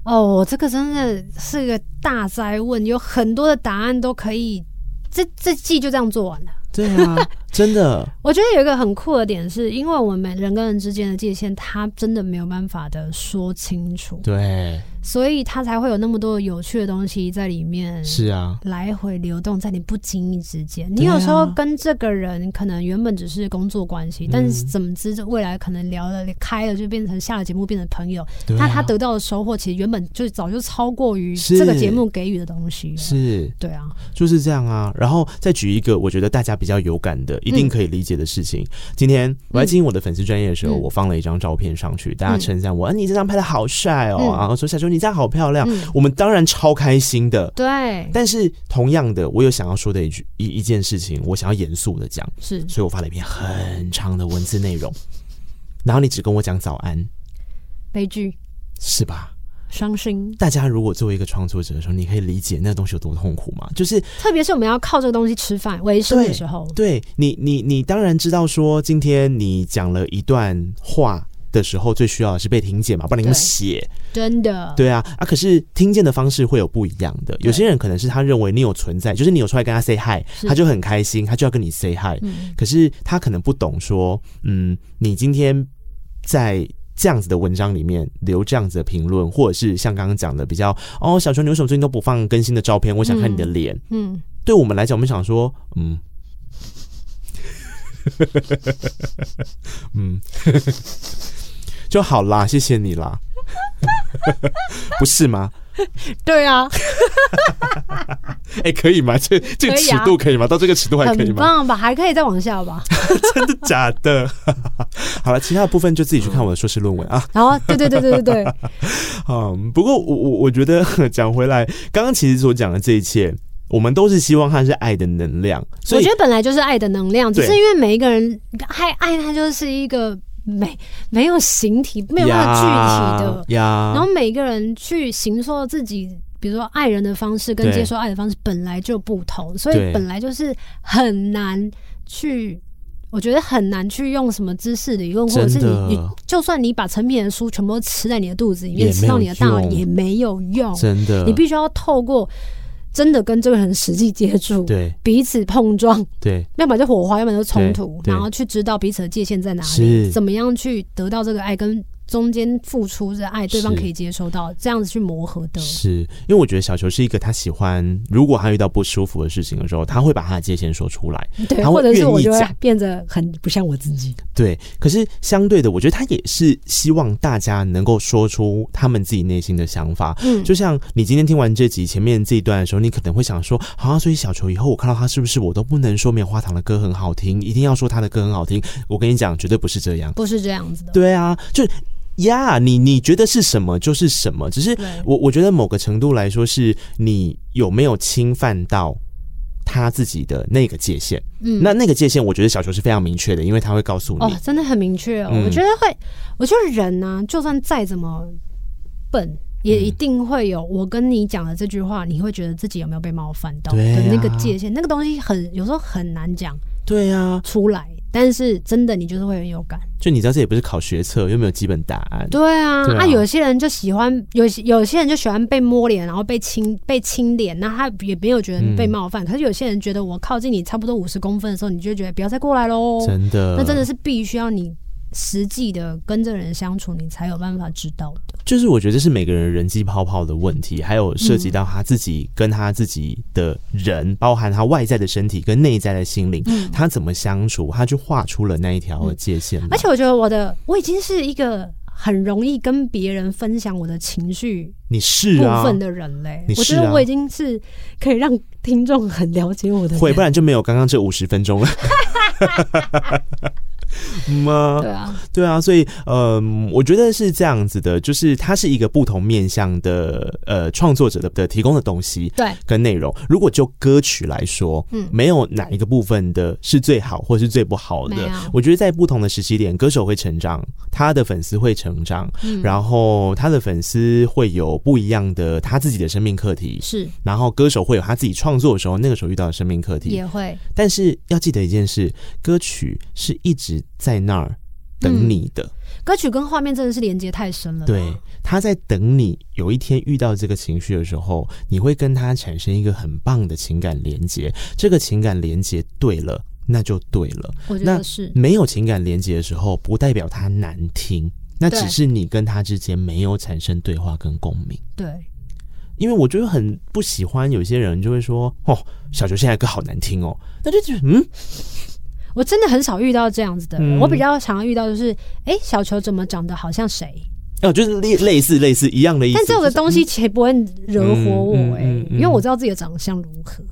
哦，这个真的是一个大灾问，有很多的答案都可以。这这季就这样做完了。对啊，真的。我觉得有一个很酷的点是，因为我们人跟人之间的界限，他真的没有办法的说清楚。对。所以它才会有那么多有趣的东西在里面。是啊，来回流动在你不经意之间。你有时候跟这个人可能原本只是工作关系，啊、但是怎么知未来可能聊了开了就变成下了节目变成朋友。那、啊、他得到的收获其实原本就早就超过于这个节目给予的东西。是，对啊，就是这样啊。然后再举一个我觉得大家比较有感的，一定可以理解的事情。嗯、今天我在经营我的粉丝专业的时候，嗯、我放了一张照片上去，大家称赞我，啊，你这张拍的好帅哦，然后说小周你这样好漂亮，嗯、我们当然超开心的。对，但是同样的，我有想要说的一句一一件事情，我想要严肃的讲，是，所以我发了一篇很长的文字内容，然后你只跟我讲早安，悲剧是吧？伤心。大家如果作为一个创作者的时候，你可以理解那个东西有多痛苦吗？就是特别是我们要靠这个东西吃饭为生的时候，对，对你，你，你当然知道说，今天你讲了一段话的时候，最需要的是被听见嘛，不然你们写，真的，对啊啊！可是听见的方式会有不一样的，有些人可能是他认为你有存在，就是你有出来跟他 say hi，他就很开心，他就要跟你 say hi，嗯。可是他可能不懂说，嗯，你今天在。这样子的文章里面留这样子的评论，或者是像刚刚讲的比较哦，小熊你为什么最近都不放更新的照片？我想看你的脸。嗯，嗯，对我们来讲，我们想说，嗯，嗯，就好啦，谢谢你啦，不是吗？对啊，哎、欸，可以吗？这这个尺度可以吗？到这个尺度还可以吗？很棒吧？还可以再往下吧？真的假的？好了，其他的部分就自己去看我的硕士论文啊。然后，对对对对对对。嗯，不过我我我觉得讲回来，刚刚其实所讲的这一切，我们都是希望它是爱的能量。所以我觉得本来就是爱的能量，只是因为每一个人爱爱，它就是一个。没没有形体，没有那么具体的，yeah, yeah. 然后每个人去形塑自己，比如说爱人的方式跟接受爱的方式本来就不同，所以本来就是很难去，我觉得很难去用什么知识理论，或者是你你，就算你把成品的书全部都吃在你的肚子里面，吃到你的大脑也没有用，真的，你必须要透过。真的跟这个人实际接触，对，彼此碰撞，对，要么就火花，要么就冲突，然后去知道彼此的界限在哪里，怎么样去得到这个爱跟。中间付出的爱，对方可以接收到，这样子去磨合的。是因为我觉得小球是一个他喜欢，如果他遇到不舒服的事情的时候，他会把他的界限说出来，对，或者是我觉得变得很不像我自己。对，可是相对的，我觉得他也是希望大家能够说出他们自己内心的想法。嗯，就像你今天听完这集前面这一段的时候，你可能会想说，好啊，所以小球以后我看到他是不是我都不能说棉花糖的歌很好听，一定要说他的歌很好听？我跟你讲，绝对不是这样，不是这样子的。对啊，就。呀、yeah，你你觉得是什么就是什么，只是我我觉得某个程度来说，是你有没有侵犯到他自己的那个界限。嗯，那那个界限，我觉得小球是非常明确的，因为他会告诉你，哦，真的很明确哦。嗯、我觉得会，我觉得人呢、啊，就算再怎么笨，也一定会有我跟你讲的这句话，你会觉得自己有没有被冒犯到的那个界限，那个东西很有时候很难讲。对啊，出来。但是真的，你就是会很有感。就你知道，这也不是考学测，又没有基本答案。对啊，那啊，啊，有些人就喜欢有有些人就喜欢被摸脸，然后被亲被亲脸，那他也没有觉得被冒犯，嗯。可是有些人觉得我靠近你差不多五十公分的时候，你就觉得不要再过来喽。真的，那真的是必须要你。实际的跟这人相处，你才有办法知道的。就是我觉得这是每个人人际泡泡的问题，还有涉及到他自己跟他自己的人，嗯、包含他外在的身体跟内在的心灵、嗯，他怎么相处，他就画出了那一条界限、嗯。而且我觉得我的我已经是一个很容易跟别人分享我的情绪，你是部分的人嘞。我觉得我已经是可以让听众很了解我的，会不然就没有刚刚这五十分钟了。吗？对啊，对啊，所以，呃，我觉得是这样子的，就是它是一个不同面向的，呃，创作者的的提供的东西，对，跟内容。如果就歌曲来说，嗯，没有哪一个部分的是最好，或是最不好的。我觉得在不同的时期点，歌手会成长，他的粉丝会成长，嗯，然后他的粉丝会有不一样的他自己的生命课题，是，然后歌手会有他自己创作的时候，那个时候遇到的生命课题也会。但是要记得一件事，歌曲是一直。在那儿等你的、嗯、歌曲跟画面真的是连接太深了。对，他在等你。有一天遇到这个情绪的时候，你会跟他产生一个很棒的情感连接。这个情感连接对了，那就对了。我觉得是。那没有情感连接的时候，不代表他难听。那只是你跟他之间没有产生对话跟共鸣。对，因为我觉得很不喜欢有些人就会说：“哦，小球现在歌好难听哦。”那就觉得嗯，我真的很少遇到这样子的人。嗯、我比较常遇到就是，哎、欸，小球怎么长得好像谁？哦，就是类类似类似一样的意思。但这种的东西其实不会惹火我哎、欸嗯嗯嗯嗯，因为我知道自己的长相如何。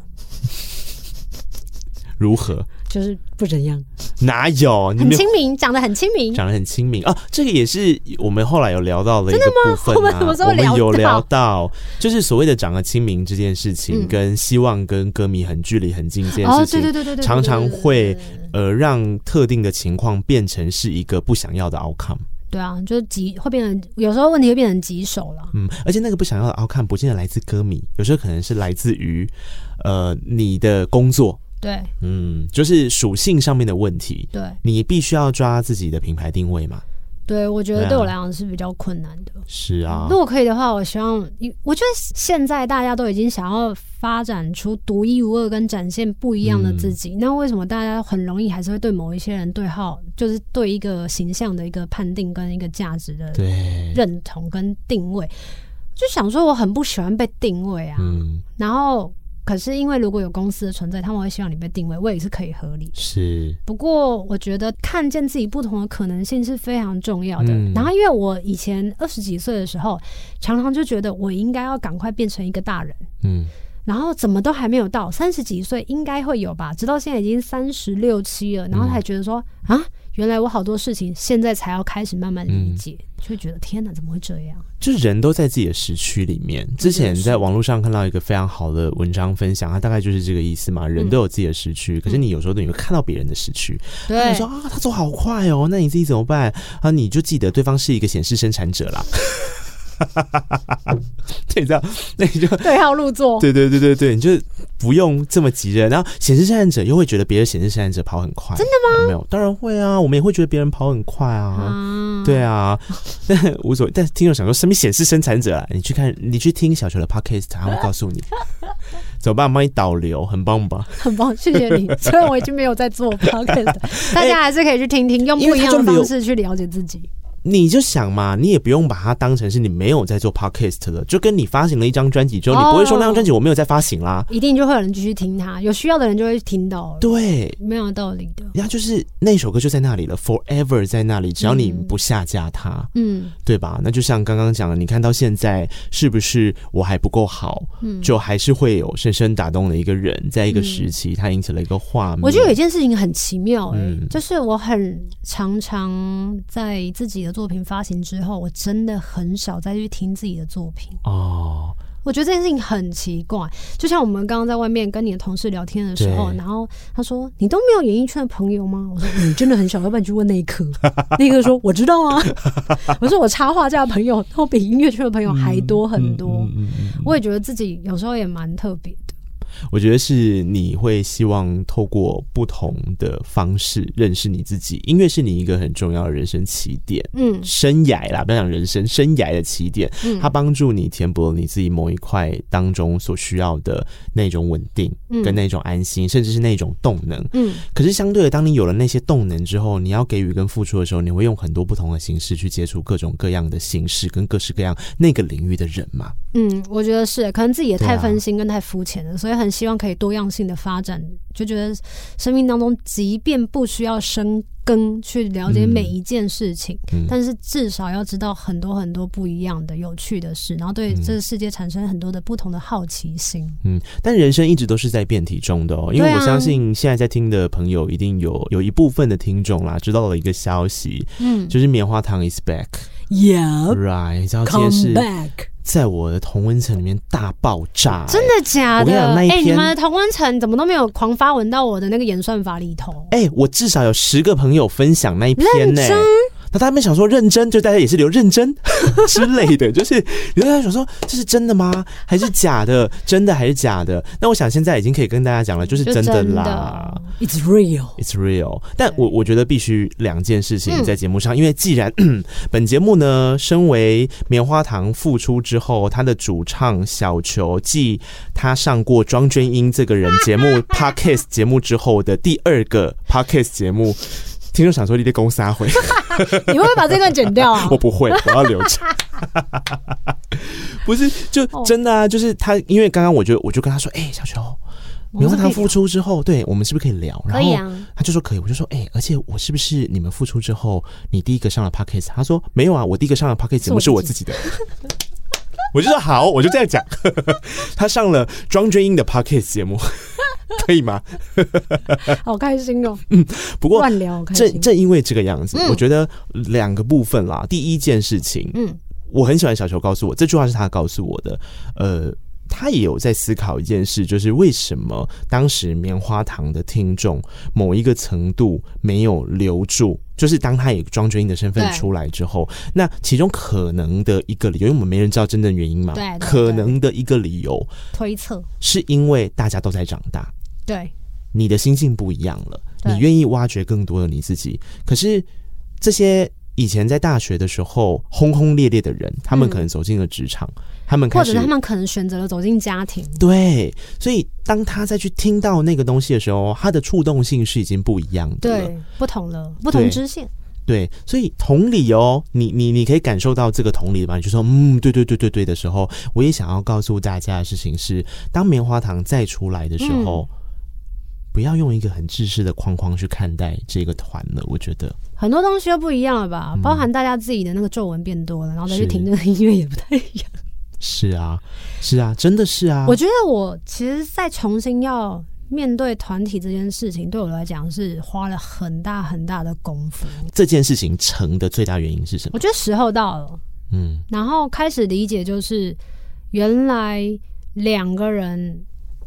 如何？就是不怎样。哪有？你很亲民，长得很亲民，长得很亲民啊！这个也是我们后来有聊到的一个部分啊。我们什么时候聊到？我们有聊到，就是所谓的长得亲民这件事情，嗯、跟希望跟歌迷很距离很近这件事情，对对对对对，常常会呃让特定的情况变成是一个不想要的 outcome。对啊，就是棘会变成，有时候问题会变成棘手了。嗯，而且那个不想要的 outcome 不见得来自歌迷，有时候可能是来自于呃你的工作。对，嗯，就是属性上面的问题。对，你必须要抓自己的品牌定位嘛。对，我觉得对我来讲是比较困难的。是啊，如果可以的话，我希望，我觉得现在大家都已经想要发展出独一无二跟展现不一样的自己，嗯，那为什么大家很容易还是会对某一些人对号，就是对一个形象的一个判定跟一个价值的认同跟定位？就想说我很不喜欢被定位啊，嗯，然后。可是因为如果有公司的存在，他们会希望你被定位，我也是可以合理。是，不过我觉得看见自己不同的可能性是非常重要的。嗯、然后因为我以前二十几岁的时候，常常就觉得我应该要赶快变成一个大人。嗯，然后怎么都还没有到三十几岁，应该会有吧？直到现在已经三十六七了，然后才觉得说、嗯、啊。原来我好多事情现在才要开始慢慢理解，嗯、就会觉得天哪，怎么会这样？就是人都在自己的时区里面。之前在网络上看到一个非常好的文章分享，它大概就是这个意思嘛。人都有自己的时区、嗯，可是你有时候你会看到别人的时区，对，你说啊，他走好快哦，那你自己怎么办？啊，你就记得对方是一个显示生产者啦。对，这样，那你就对号入座。对对对对对，你就不用这么急着。然后显示生产者又会觉得别的显示生产者跑很快，真的吗？有没有，当然会啊，我们也会觉得别人跑很快啊。嗯、对啊，但无所谓。但是听众想说，什么显示生产者啊？你去看，你去听小球的 podcast，他会告诉你 怎么办，帮你导流，很棒吧？很棒，谢谢你。虽然我已经没有在做 podcast，大家还是可以去听听，用不一样的方式去了解自己。你就想嘛，你也不用把它当成是你没有在做 podcast 了，就跟你发行了一张专辑之后，你不会说那张专辑我没有在发行啦，一定就会有人继续听它，有需要的人就会听到。对，没有道理的。呀，就是那首歌就在那里了，forever 在那里，只要你不下架它，嗯，对吧？那就像刚刚讲的，你看到现在是不是我还不够好？嗯，就还是会有深深打动的一个人，在一个时期，他引起了一个画面。我觉得有一件事情很奇妙，欸，就是我很常常在自己的。作品发行之后，我真的很少再去听自己的作品哦。我觉得这件事情很奇怪，就像我们刚刚在外面跟你的同事聊天的时候，然后他说：“你都没有演艺圈的朋友吗？”我说：“你真的很少，要不然你去问那一刻。” 那一刻说：“我知道啊。” 我说：“我插画家的朋友，都比音乐圈的朋友还多很多。”我也觉得自己有时候也蛮特别的。我觉得是你会希望透过不同的方式认识你自己，音乐是你一个很重要的人生起点，嗯，生涯啦，不要讲人生，生涯的起点，嗯，它帮助你填补了你自己某一块当中所需要的那种稳定，跟那种安心，甚至是那种动能，嗯。可是相对的，当你有了那些动能之后，你要给予跟付出的时候，你会用很多不同的形式去接触各种各样的形式跟各式各样那个领域的人嘛。嗯，我觉得是，可能自己也太分心跟太肤浅了，所以很。希望可以多样性的发展，就觉得生命当中，即便不需要深耕去了解每一件事情，嗯嗯，但是至少要知道很多很多不一样的有趣的事，然后对这个世界产生很多的不同的好奇心。嗯，但人生一直都是在变体中的哦，因为我相信现在在听的朋友一定有有一部分的听众啦，知道了一个消息，嗯，就是棉花糖 is back，yeah，right，你知道今天是 back。在我的同温层里面大爆炸，欸，真的假的？哎、欸，你们的同温层怎么都没有狂发文到我的那个演算法里头？哎、欸，我至少有十个朋友分享那一篇呢，欸。那他们想说认真，就大家也是留认真 之类的，就是有人想说这是真的吗？还是假的？真的还是假的？那我想现在已经可以跟大家讲了，就是真的啦。It's real, it's real。但我我觉得必须两件事情在节目上，因为既然 本节目呢，身为棉花糖复出之后，他的主唱小球继他上过庄娟英这个人节目 Podcast 节目之后的第二个 Podcast 节目。听众想说你的公司阿辉。你会不会把这段剪掉啊？我不会，我要留着。不是，就真的啊，就是他，因为刚刚我就我就跟他说，哎、欸，小球，棉花糖复出之后，对我们是不是可以聊？然后他就说可以，我就说，哎、欸，而且我是不是你们复出之后，你第一个上了 Podcast？他说没有啊，我第一个上了目是我自己的。我就说好，我就这样讲。他上了庄鹃瑛的 Podcast 节目，可以吗？好开心哦。嗯，不过乱聊，正正因为这个样子，嗯、我觉得两个部分啦。第一件事情，嗯，我很喜欢小球告诉我这句话是他告诉我的，呃。他也有在思考一件事，就是为什么当时棉花糖的听众某一个程度没有留住，就是当他以庄君英的身份出来之后，那其中可能的一个理由，因为我们没人知道真正原因嘛，对，可能的一个理由推测。是因为大家都在长大，对，你的心性不一样了，你愿意挖掘更多的你自己，可是这些。以前在大学的时候轰轰烈烈的人，他们可能走进了职场，嗯、他们或者他们可能选择了走进家庭。对，所以当他再去听到那个东西的时候，他的触动性是已经不一样的，对，不同了，不同支线。对，所以同理哦，你你你可以感受到这个同理吧？你就说嗯，对对对对对的时候，我也想要告诉大家的事情是，当棉花糖再出来的时候。嗯不要用一个很制式的框框去看待这个团了，我觉得很多东西都不一样了吧，嗯、包含大家自己的那个皱纹变多了，然后再去听这个音乐也不太一样。是啊，是啊，真的是啊。我觉得我其实再重新要面对团体这件事情，对我来讲是花了很大很大的功夫。这件事情成的最大原因是什么？我觉得时候到了，嗯，然后开始理解，就是原来两个人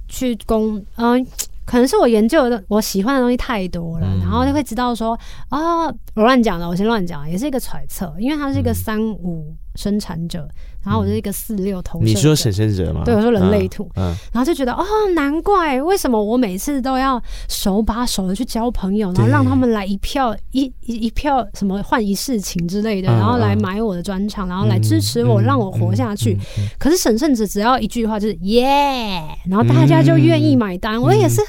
去攻，嗯、呃。可能是我研究的，我喜欢的东西太多了，嗯、然后就会知道说，啊、哦，我乱讲了，我先乱讲，也是一个揣测，因为它是一个三五生产者。然后我是一个四六投射，你说神圣者吗？对，我说人类图。嗯，然后就觉得哦，难怪为什么我每次都要手把手的去交朋友，然后让他们来一票一一一票什么换一事情之类的，然后来买我的专场，然后来支持我，让我活下去。可是神圣者只要一句话就是耶，然后大家就愿意买单。我也是。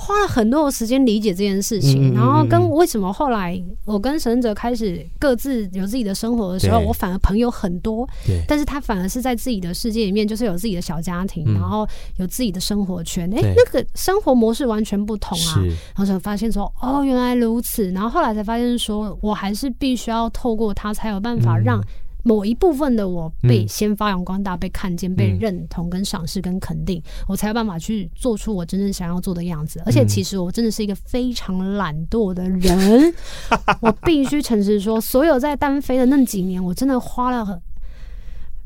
花了很多的时间理解这件事情，然后跟为什么后来我跟神哲开始各自有自己的生活的时候，我反而朋友很多，但是他反而是在自己的世界里面，就是有自己的小家庭，然后有自己的生活圈，哎，那个生活模式完全不同啊。然后才发现说，哦，原来如此。然后后来才发现说，我还是必须要透过他才有办法让。某一部分的我被先发扬光大，嗯、被看见，被认同、跟赏识、跟肯定，嗯、我才有办法去做出我真正想要做的样子。而且，其实我真的是一个非常懒惰的人，我必须诚实说，所有在单飞的那几年，我真的花了很。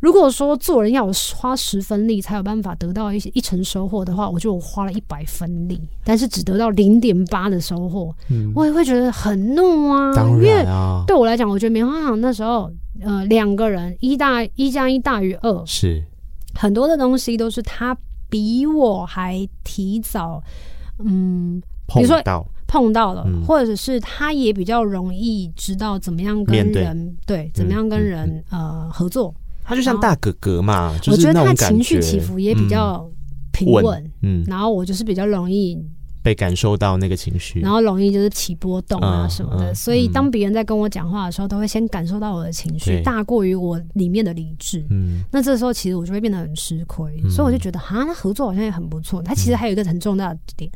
如果说做人要花十分力才有办法得到一些一成收获的话，我就花了一百分力，但是只得到零点八的收获，嗯、我也会觉得很怒啊。当然啊，因为对我来讲，我觉得棉花糖那时候。呃，两个人一大一加一大于二，是很多的东西都是他比我还提早，嗯，比如说碰到了，嗯、或者是他也比较容易知道怎么样跟人对，对，怎么样跟人、呃合作。他就像大哥哥嘛，就是那种感觉，我觉得他情绪起伏也比较平稳，嗯，然后我就是比较容易。被感受到那个情绪，然后容易就是起波动啊什么的，嗯、所以当别人在跟我讲话的时候，都会先感受到我的情绪大过于我里面的理智。嗯，那这时候其实我就会变得很吃亏，嗯、所以我就觉得哈，那合作好像也很不错。他其实还有一个很重大的点，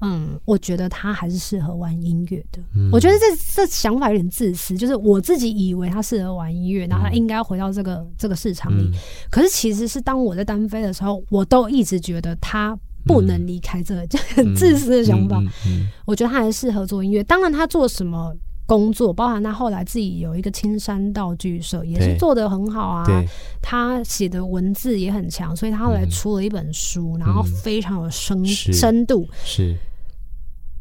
嗯，我觉得他还是适合玩音乐的。嗯、我觉得这这想法有点自私，就是我自己以为他适合玩音乐，然后他应该回到这个、嗯、这个市场里。可是其实是当我在单飞的时候，我都一直觉得他。不能离开这个，就很自私的想法。嗯嗯嗯、我觉得他还适合做音乐。当然，他做什么工作，包含他后来自己有一个青山道具社，也是做的很好啊。他写的文字也很强，所以他后来出了一本书，嗯、然后非常有深是深度。是。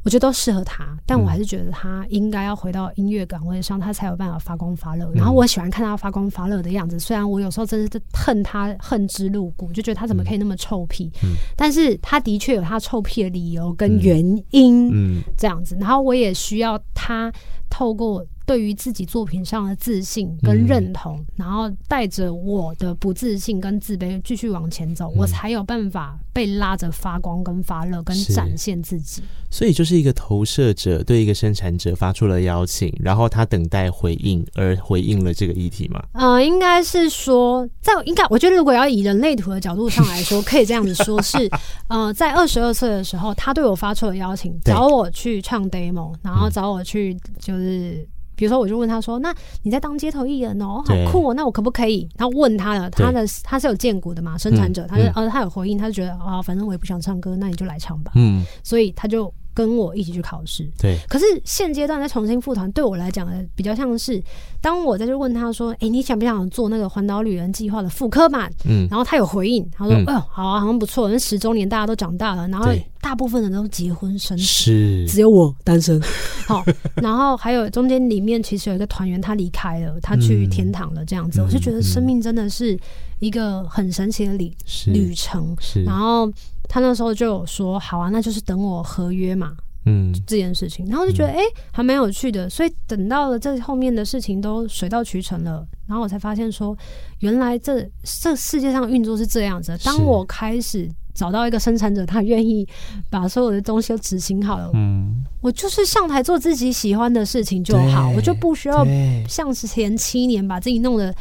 我觉得都适合他，但我还是觉得他应该要回到音乐岗位上，他才有办法发光发热。然后我喜欢看他发光发热的样子，虽然我有时候真的是恨他恨之入骨，就觉得他怎么可以那么臭屁。但是他的确有他臭屁的理由跟原因，这样子。然后我也需要他透过对于自己作品上的自信跟认同，嗯、然后带着我的不自信跟自卑继续往前走，嗯、我才有办法被拉着发光跟发热跟展现自己。所以就是一个投射者对一个生产者发出了邀请，然后他等待回应而回应了这个议题嘛？呃，应该是说，在应该我觉得如果要以人类图的角度上来说，可以这样子说是，呃，在二十二岁的时候，他对我发出了邀请，找我去唱 demo，然后找我去就是。嗯比如说，我就问他说：“那你在当街头艺人哦，好酷哦，那我可不可以？”然后问他了，他的他是有荐股的嘛，生产者，他就呃他有回应，他就觉得啊，反正我也不想唱歌，那你就来唱吧。嗯，所以他就。跟我一起去考试，对。可是现阶段再重新复团，对我来讲呢，比较像是当我再去问他说：“哎、欸，你想不想做那个环岛旅人计划的复刻版？”嗯，然后他有回应，他说：“哎、嗯、呦、呃，好啊，好像不错。那十周年大家都长大了，然后大部分人都结婚生子，是只有我单身。好，然后还有中间里面其实有一个团员他离开了，他去天堂了，这样子，嗯、我就觉得生命真的是一个很神奇的旅旅程。是，然后。他那时候就有说：“好啊，那就是等我合约嘛，嗯，这件事情。”然后就觉得哎、嗯欸，还蛮有趣的。所以等到了这后面的事情都水到渠成了，然后我才发现说，原来这这世界上运作是这样子。当我开始找到一个生产者，他愿意把所有的东西都执行好了，嗯，我就是上台做自己喜欢的事情就好，我就不需要像前七年把自己弄得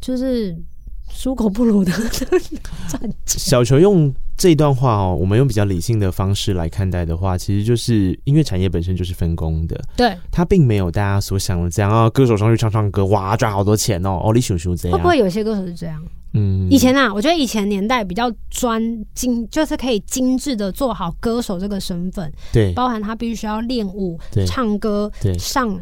就是。猪狗不如的小球用这一段话哦，我们用比较理性的方式来看待的话，其实就是音乐产业本身就是分工的，对，它并没有大家所想的这样啊，歌手上去唱唱歌，哇，赚好多钱哦，哦，你叔叔这样，会不会有些歌手是这样？嗯，以前啊，我觉得以前年代比较专精，就是可以精致的做好歌手这个身份，对，包含他必须要练舞、唱歌、上。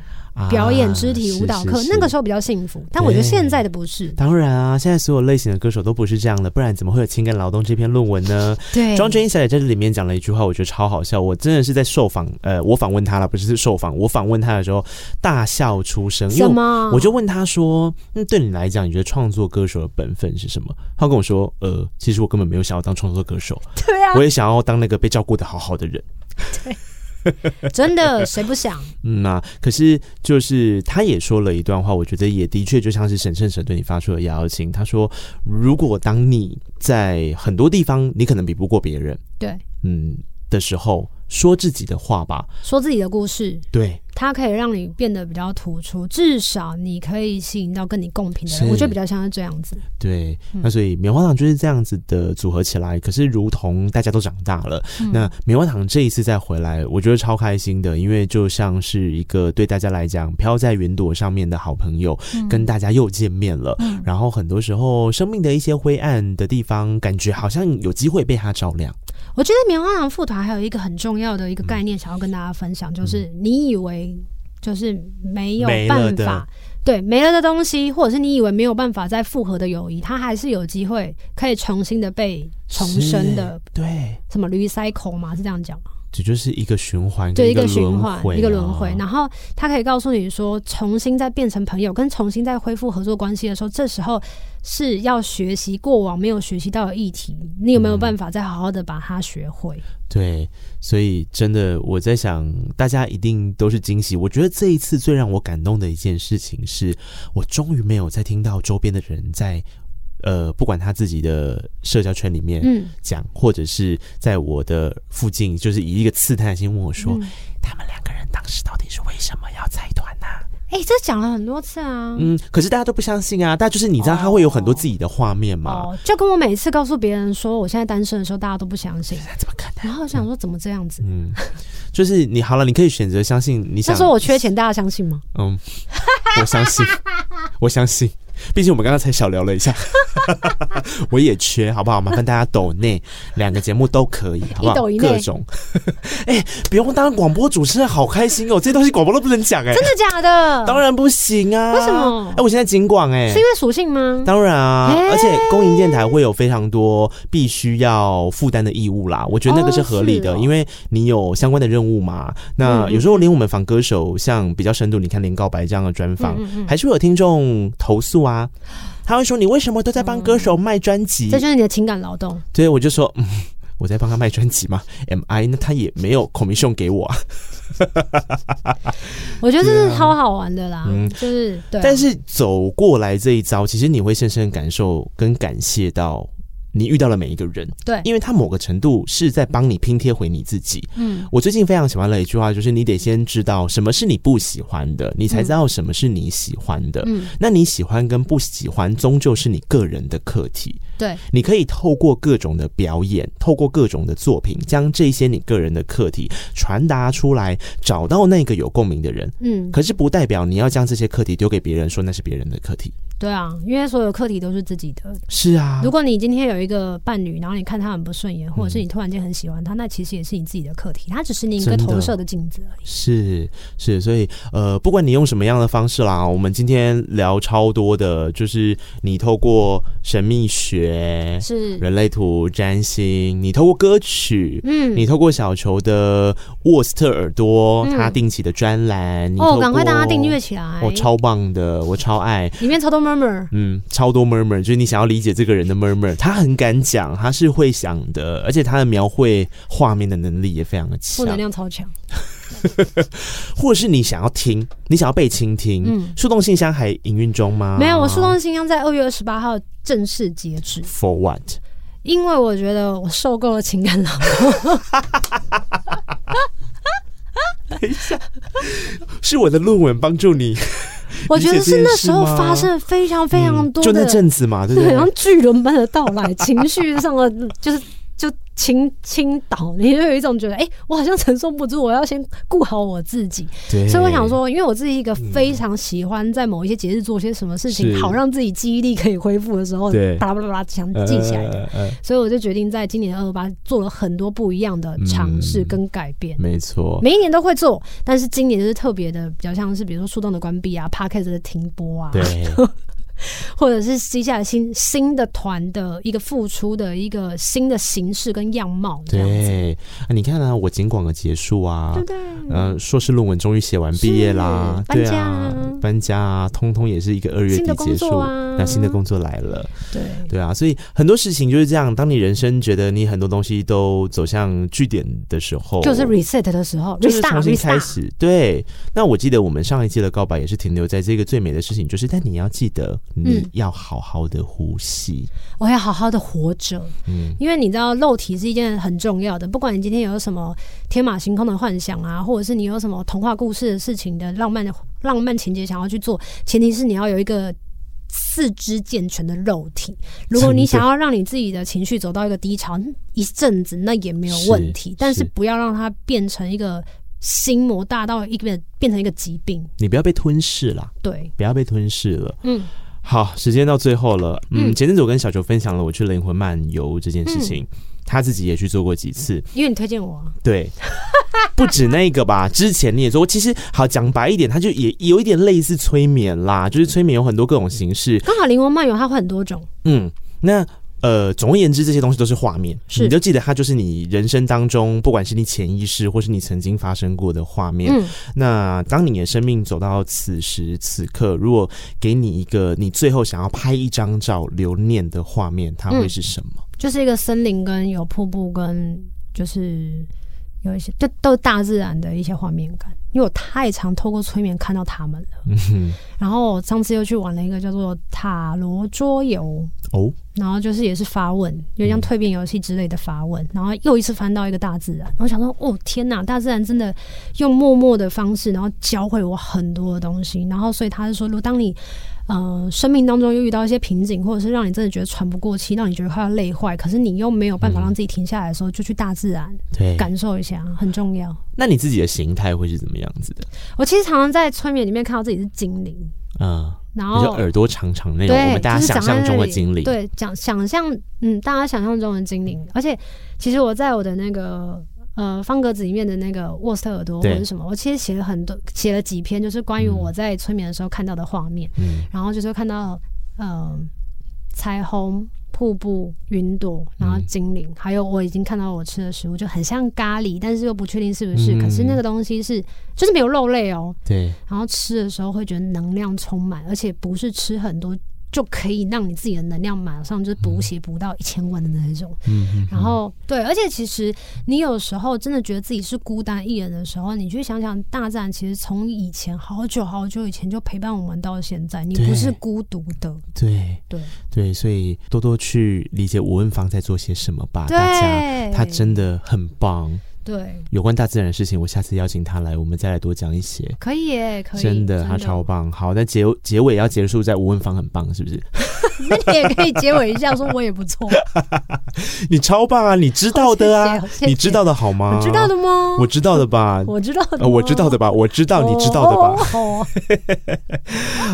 表演肢体舞蹈课，啊、那个时候比较幸福，但我觉得现在的不是。当然啊，现在所有类型的歌手都不是这样的，不然怎么会有情感劳动这篇论文呢？对，庄真英小姐在这里面讲了一句话，我觉得超好笑。我真的是在受访，呃，我访问她了，不是是受访。我访问她的时候大笑出声，什么？我就问她说：“那对你来讲，你觉得创作歌手的本分是什么？”她跟我说：“呃，其实我根本没有想要当创作歌手，对啊，我也想要当那个被照顾的好好的人。”对。真的，谁不想？嗯啊，可是就是他也说了一段话，我觉得也的确就像是沈圣神对你发出的邀请。他说：“如果当你在很多地方你可能比不过别人，对，嗯的时候，说自己的话吧，说自己的故事，对。”它可以让你变得比较突出，至少你可以吸引到跟你共频的人。我觉得比较像是这样子。对，那所以棉花糖就是这样子的组合起来。可是，如同大家都长大了，嗯、那棉花糖这一次再回来，我觉得超开心的，因为就像是一个对大家来讲飘在云朵上面的好朋友，嗯、跟大家又见面了。嗯、然后很多时候，生命的一些灰暗的地方，感觉好像有机会被它照亮。我觉得棉花糖副团还有一个很重要的一个概念，想要跟大家分享，嗯、就是你以为就是没有办法，对没了的东西，或者是你以为没有办法再复合的友谊，它还是有机会可以重新的被重生的。对，什么 recycle 嘛，是这样讲吗？这就是一个循环，对，一个循环，一个轮回。然后他可以告诉你说，重新再变成朋友，跟重新再恢复合作关系的时候，这时候是要学习过往没有学习到的议题，你有没有办法再好好的把它学会？嗯，对，所以真的我在想，大家一定都是惊喜。我觉得这一次最让我感动的一件事情是，我终于没有再听到周边的人在。呃，不管他自己的社交圈里面讲，嗯、或者是在我的附近，就是以一个刺探的心问我说，嗯、他们两个人当时到底是为什么要拆团呢？哎、欸，这讲了很多次啊。嗯，可是大家都不相信啊。大家就是你知道他会有很多自己的画面嘛、哦哦？就跟我每次告诉别人说我现在单身的时候，大家都不相信。怎么可能？然后我想说怎么这样子？嗯，就是你好了，你可以选择相信你想。他说我缺钱，大家相信吗？嗯，我相信，我相信。毕竟我们刚刚才小聊了一下，我也缺，好不好？麻烦大家抖内两个节目都可以，好不好？各种，哎、欸，不用当广播主持人，好开心哦！这些东西广播都不能讲，哎，真的假的？当然不行啊！为什么？哎、欸，我现在尽管，哎，是因为属性吗？当然啊，欸、而且公营电台会有非常多必须要负担的义务啦，我觉得那个是合理的，哦哦、因为你有相关的任务嘛。那有时候连我们访歌手，像比较深度，你看连告白这样的专访，嗯嗯嗯还是会有听众投诉啊。他会说：“你为什么都在帮歌手卖专辑？”这就是你的情感劳动。对，我就说：“嗯，我在帮他卖专辑嘛。”M I，那他也没有 commission 给我啊。我觉得这是超好玩的啦，嗯，就是对、啊。但是走过来这一遭，其实你会深深感受跟感谢到。你遇到了每一个人，对，因为他某个程度是在帮你拼贴回你自己。嗯，我最近非常喜欢的一句话就是：你得先知道什么是你不喜欢的，你才知道什么是你喜欢的。嗯，那你喜欢跟不喜欢，终究是你个人的课题。对，你可以透过各种的表演，透过各种的作品，将这些你个人的课题传达出来，找到那个有共鸣的人。嗯，可是不代表你要将这些课题丢给别人，说那是别人的课题。对啊，因为所有课题都是自己的。是啊，如果你今天有一个伴侣，然后你看他很不顺眼，或者是你突然间很喜欢他，嗯、那其实也是你自己的课题，他只是你一个投射的镜子而已。是是，所以呃，不管你用什么样的方式啦，我们今天聊超多的，就是你透过神秘学、是。人类图、占星，你透过歌曲，嗯，你透过小球的沃斯特耳朵，他、嗯、定期的专栏，哦，赶快大家订阅起来，哦，超棒的，我超爱，里面超多 murmur，嗯，超多 murmur，就是你想要理解这个人的 murmur，他很敢讲，他是会想的，而且他的描绘画面的能力也非常的强，负能量超强，或者是你想要听，你想要被倾听，嗯，树洞信箱还营运中吗？没有，我树洞信箱在二月二十八号正式截止。For what？因为我觉得我受够了情感劳动。等一下，是我的论文帮助你。我觉得是那时候发生非常非常多的，嗯、就那阵子嘛，对不对？像巨人般的到来，情绪上的就是。就倾倾倒，你就有一种觉得，哎、欸，我好像承受不住，我要先顾好我自己。对，所以我想说，因为我自己一个非常喜欢在某一些节日做些什么事情，好让自己记忆力可以恢复的时候，巴拉巴拉想记起来的。所以我就决定在今年二二八做了很多不一样的尝试跟改变。没错，每一年都会做，但是今年就是特别的，比较像是比如说树洞的关闭啊，Podcast 的停播啊。对。或者是接下来新新的团的一个付出的一个新的形式跟样貌，对，啊、你看啊，我警广的结束啊，对对，呃，硕士论文终于写完毕业啦，搬家啊，对啊，搬家啊，通通也是一个二月底结束啊，那新的工作来了，对对啊，所以很多事情就是这样，当你人生觉得你很多东西都走向据点的时候，就是 reset 的时候，就是重新开始，对。那我记得我们上一季的告白也是停留在这个最美的事情，就是但你要记得。你要好好的呼吸，嗯、我要好好的活着。嗯，因为你知道，肉体是一件很重要的。不管你今天有什么天马行空的幻想啊，或者是你有什么童话故事的事情的浪漫的浪漫情节想要去做，前提是你要有一个四肢健全的肉体。如果你想要让你自己的情绪走到一个低潮一阵子，那也没有问题。是但是不要让它变成一个。心魔大到一个变成一个疾病，你不要被吞噬了。对，不要被吞噬了。嗯，好，时间到最后了。嗯，前阵子我跟小球分享了我去灵魂漫游这件事情，嗯、他自己也去做过几次。因为你推荐我。对，不止那个吧？之前你也做过。其实好讲白一点，他就也有一点类似催眠啦，就是催眠有很多各种形式。刚好灵魂漫游它会很多种。嗯，那。呃，总而言之，这些东西都是画面，是你就记得它就是你人生当中，不管是你潜意识或是你曾经发生过的画面。嗯，那当你的生命走到此时此刻，如果给你一个你最后想要拍一张照留念的画面，它会是什么？嗯，就是一个森林，跟有瀑布，跟就是有一些，就都是大自然的一些画面感。因为我太常透过催眠看到他们了，嗯、然后我上次又去玩了一个叫做塔罗桌游。哦，然后就是也是发问，有像蜕变游戏之类的发问，嗯、然后又一次翻到一个大自然，我想说哦天哪，大自然真的用默默的方式，然后教会我很多的东西，然后所以他是说，如果当你。呃，生命当中又遇到一些瓶颈，或者是让你真的觉得喘不过气，让你觉得快要累坏，可是你又没有办法让自己停下来的时候，嗯、就去大自然，对，感受一下，很重要。那你自己的形态会是怎么样子的？我其实常常在催眠里面看到自己是精灵，嗯，然后就耳朵长长那种，对我们大家想象中的精灵，对，讲想象，嗯，大家想象中的精灵。而且，其实我在我的那个。呃，方格子里面的那个沃斯特耳朵或者什么，我其实写了很多，写了几篇，就是关于我在催眠的时候看到的画面。嗯，然后就是看到呃彩虹、瀑布、云朵，然后精灵，嗯、还有我已经看到我吃的食物，就很像咖喱，但是又不确定是不是。嗯、可是那个东西是就是没有肉类哦。对。然后吃的时候会觉得能量充满，而且不是吃很多。就可以让你自己的能量马上就是补血补到一千万的那一种。嗯嗯。然后对，而且其实你有时候真的觉得自己是孤单一人的时候，你去想想，大自然其实从以前好久好久以前就陪伴我们到现在，你不是孤独的。对对对，所以多多去理解吴文芳在做些什么吧，大家，他真的很棒。对，有关大自然的事情，我下次邀请他来，我们再来多讲一些。可以耶，可以，真的，他超棒。好，那结结尾要结束在吴文芳很棒，是不是？那你也可以结尾一下，说我也不错。你超棒啊！你知道的啊，你知道的好吗？我知道的吗？我知道的吧？我知道的，我知道的吧？我知道你知道的吧？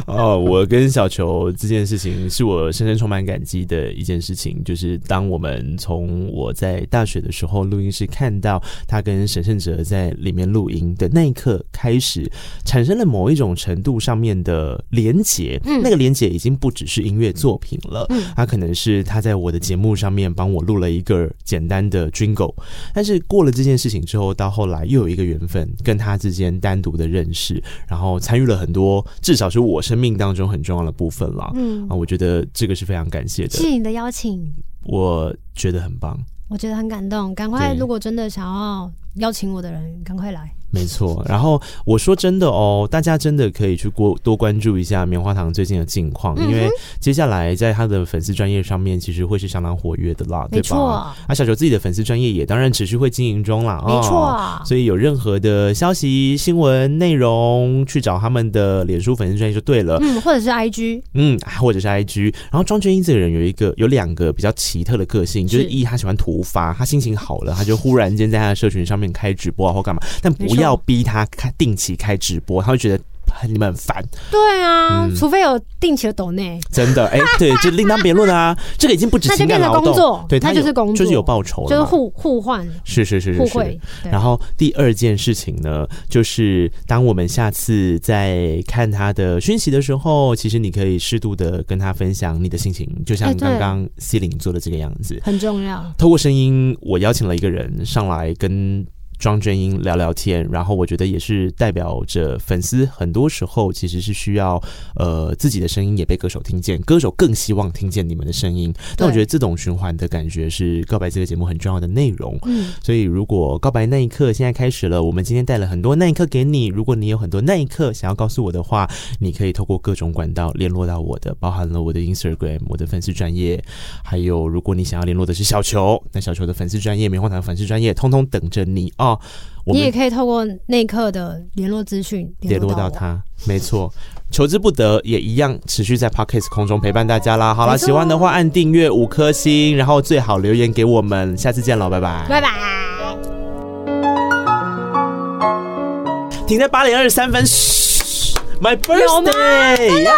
哦，我跟小球这件事情是我深深充满感激的一件事情，就是当我们从我在大学的时候录音室看到。他跟沈圣哲在里面录音的那一刻开始，产生了某一种程度上面的连结。嗯，那个连结已经不只是音乐作品了，嗯，他可能是他在我的节目上面帮我录了一个简单的 jingle。但是过了这件事情之后，到后来又有一个缘分，跟他之间单独的认识，然后参与了很多，至少是我生命当中很重要的部分了。嗯，啊，我觉得这个是非常感谢的。谢谢你的邀请，我觉得很棒。我觉得很感动，赶快！如果真的想要邀请我的人，赶快来。没错，然后我说真的哦，大家真的可以去过多关注一下棉花糖最近的近况，嗯、因为接下来在他的粉丝专业上面，其实会是相当活跃的啦，对吧？啊，小球自己的粉丝专业也当然持续会经营中啦，没错、哦。所以有任何的消息、新闻内容，去找他们的脸书粉丝专业就对了，嗯，或者是 IG，嗯，或者是 IG。然后庄鹃瑛这个人有一个有两个比较奇特的个性，就是一他喜欢突发，他心情好了，他就忽然间在他的社群上面开直播啊或干嘛，但不要。要逼他开定期开直播，他会觉得你们很烦。对啊，嗯、除非有定期的抖内。真的，哎、欸，对，就另当别论啊。这个已经不止是干劳动，对，他就是工作，就是有报酬了，就是互互换，是是是是是。然后第二件事情呢，就是当我们下次在看他的讯息的时候，其实你可以适度的跟他分享你的心情，就像刚刚 C 林做的这个样子，很重要。透过声音，我邀请了一个人上来跟。庄正英聊聊天，然后我觉得也是代表着粉丝，很多时候其实是需要呃自己的声音也被歌手听见，歌手更希望听见你们的声音。但我觉得这种循环的感觉是告白这个节目很重要的内容。嗯，所以如果告白那一刻现在开始了，我们今天带了很多那一刻给你。如果你有很多那一刻想要告诉我的话，你可以透过各种管道联络到我的，包含了我的 Instagram、我的粉丝专业，还有如果你想要联络的是小球，那小球的粉丝专业、棉花糖粉丝专业，通通等着你哦。哦，你也可以透过那一刻的联络资讯联络到他，没错，求之不得也一样，持续在 Podcast 空中陪伴大家啦。好了，喜欢的话按订阅五颗星，然后最好留言给我们，下次见喽，拜拜，拜拜。停在八点二十三分，My birthday 呀！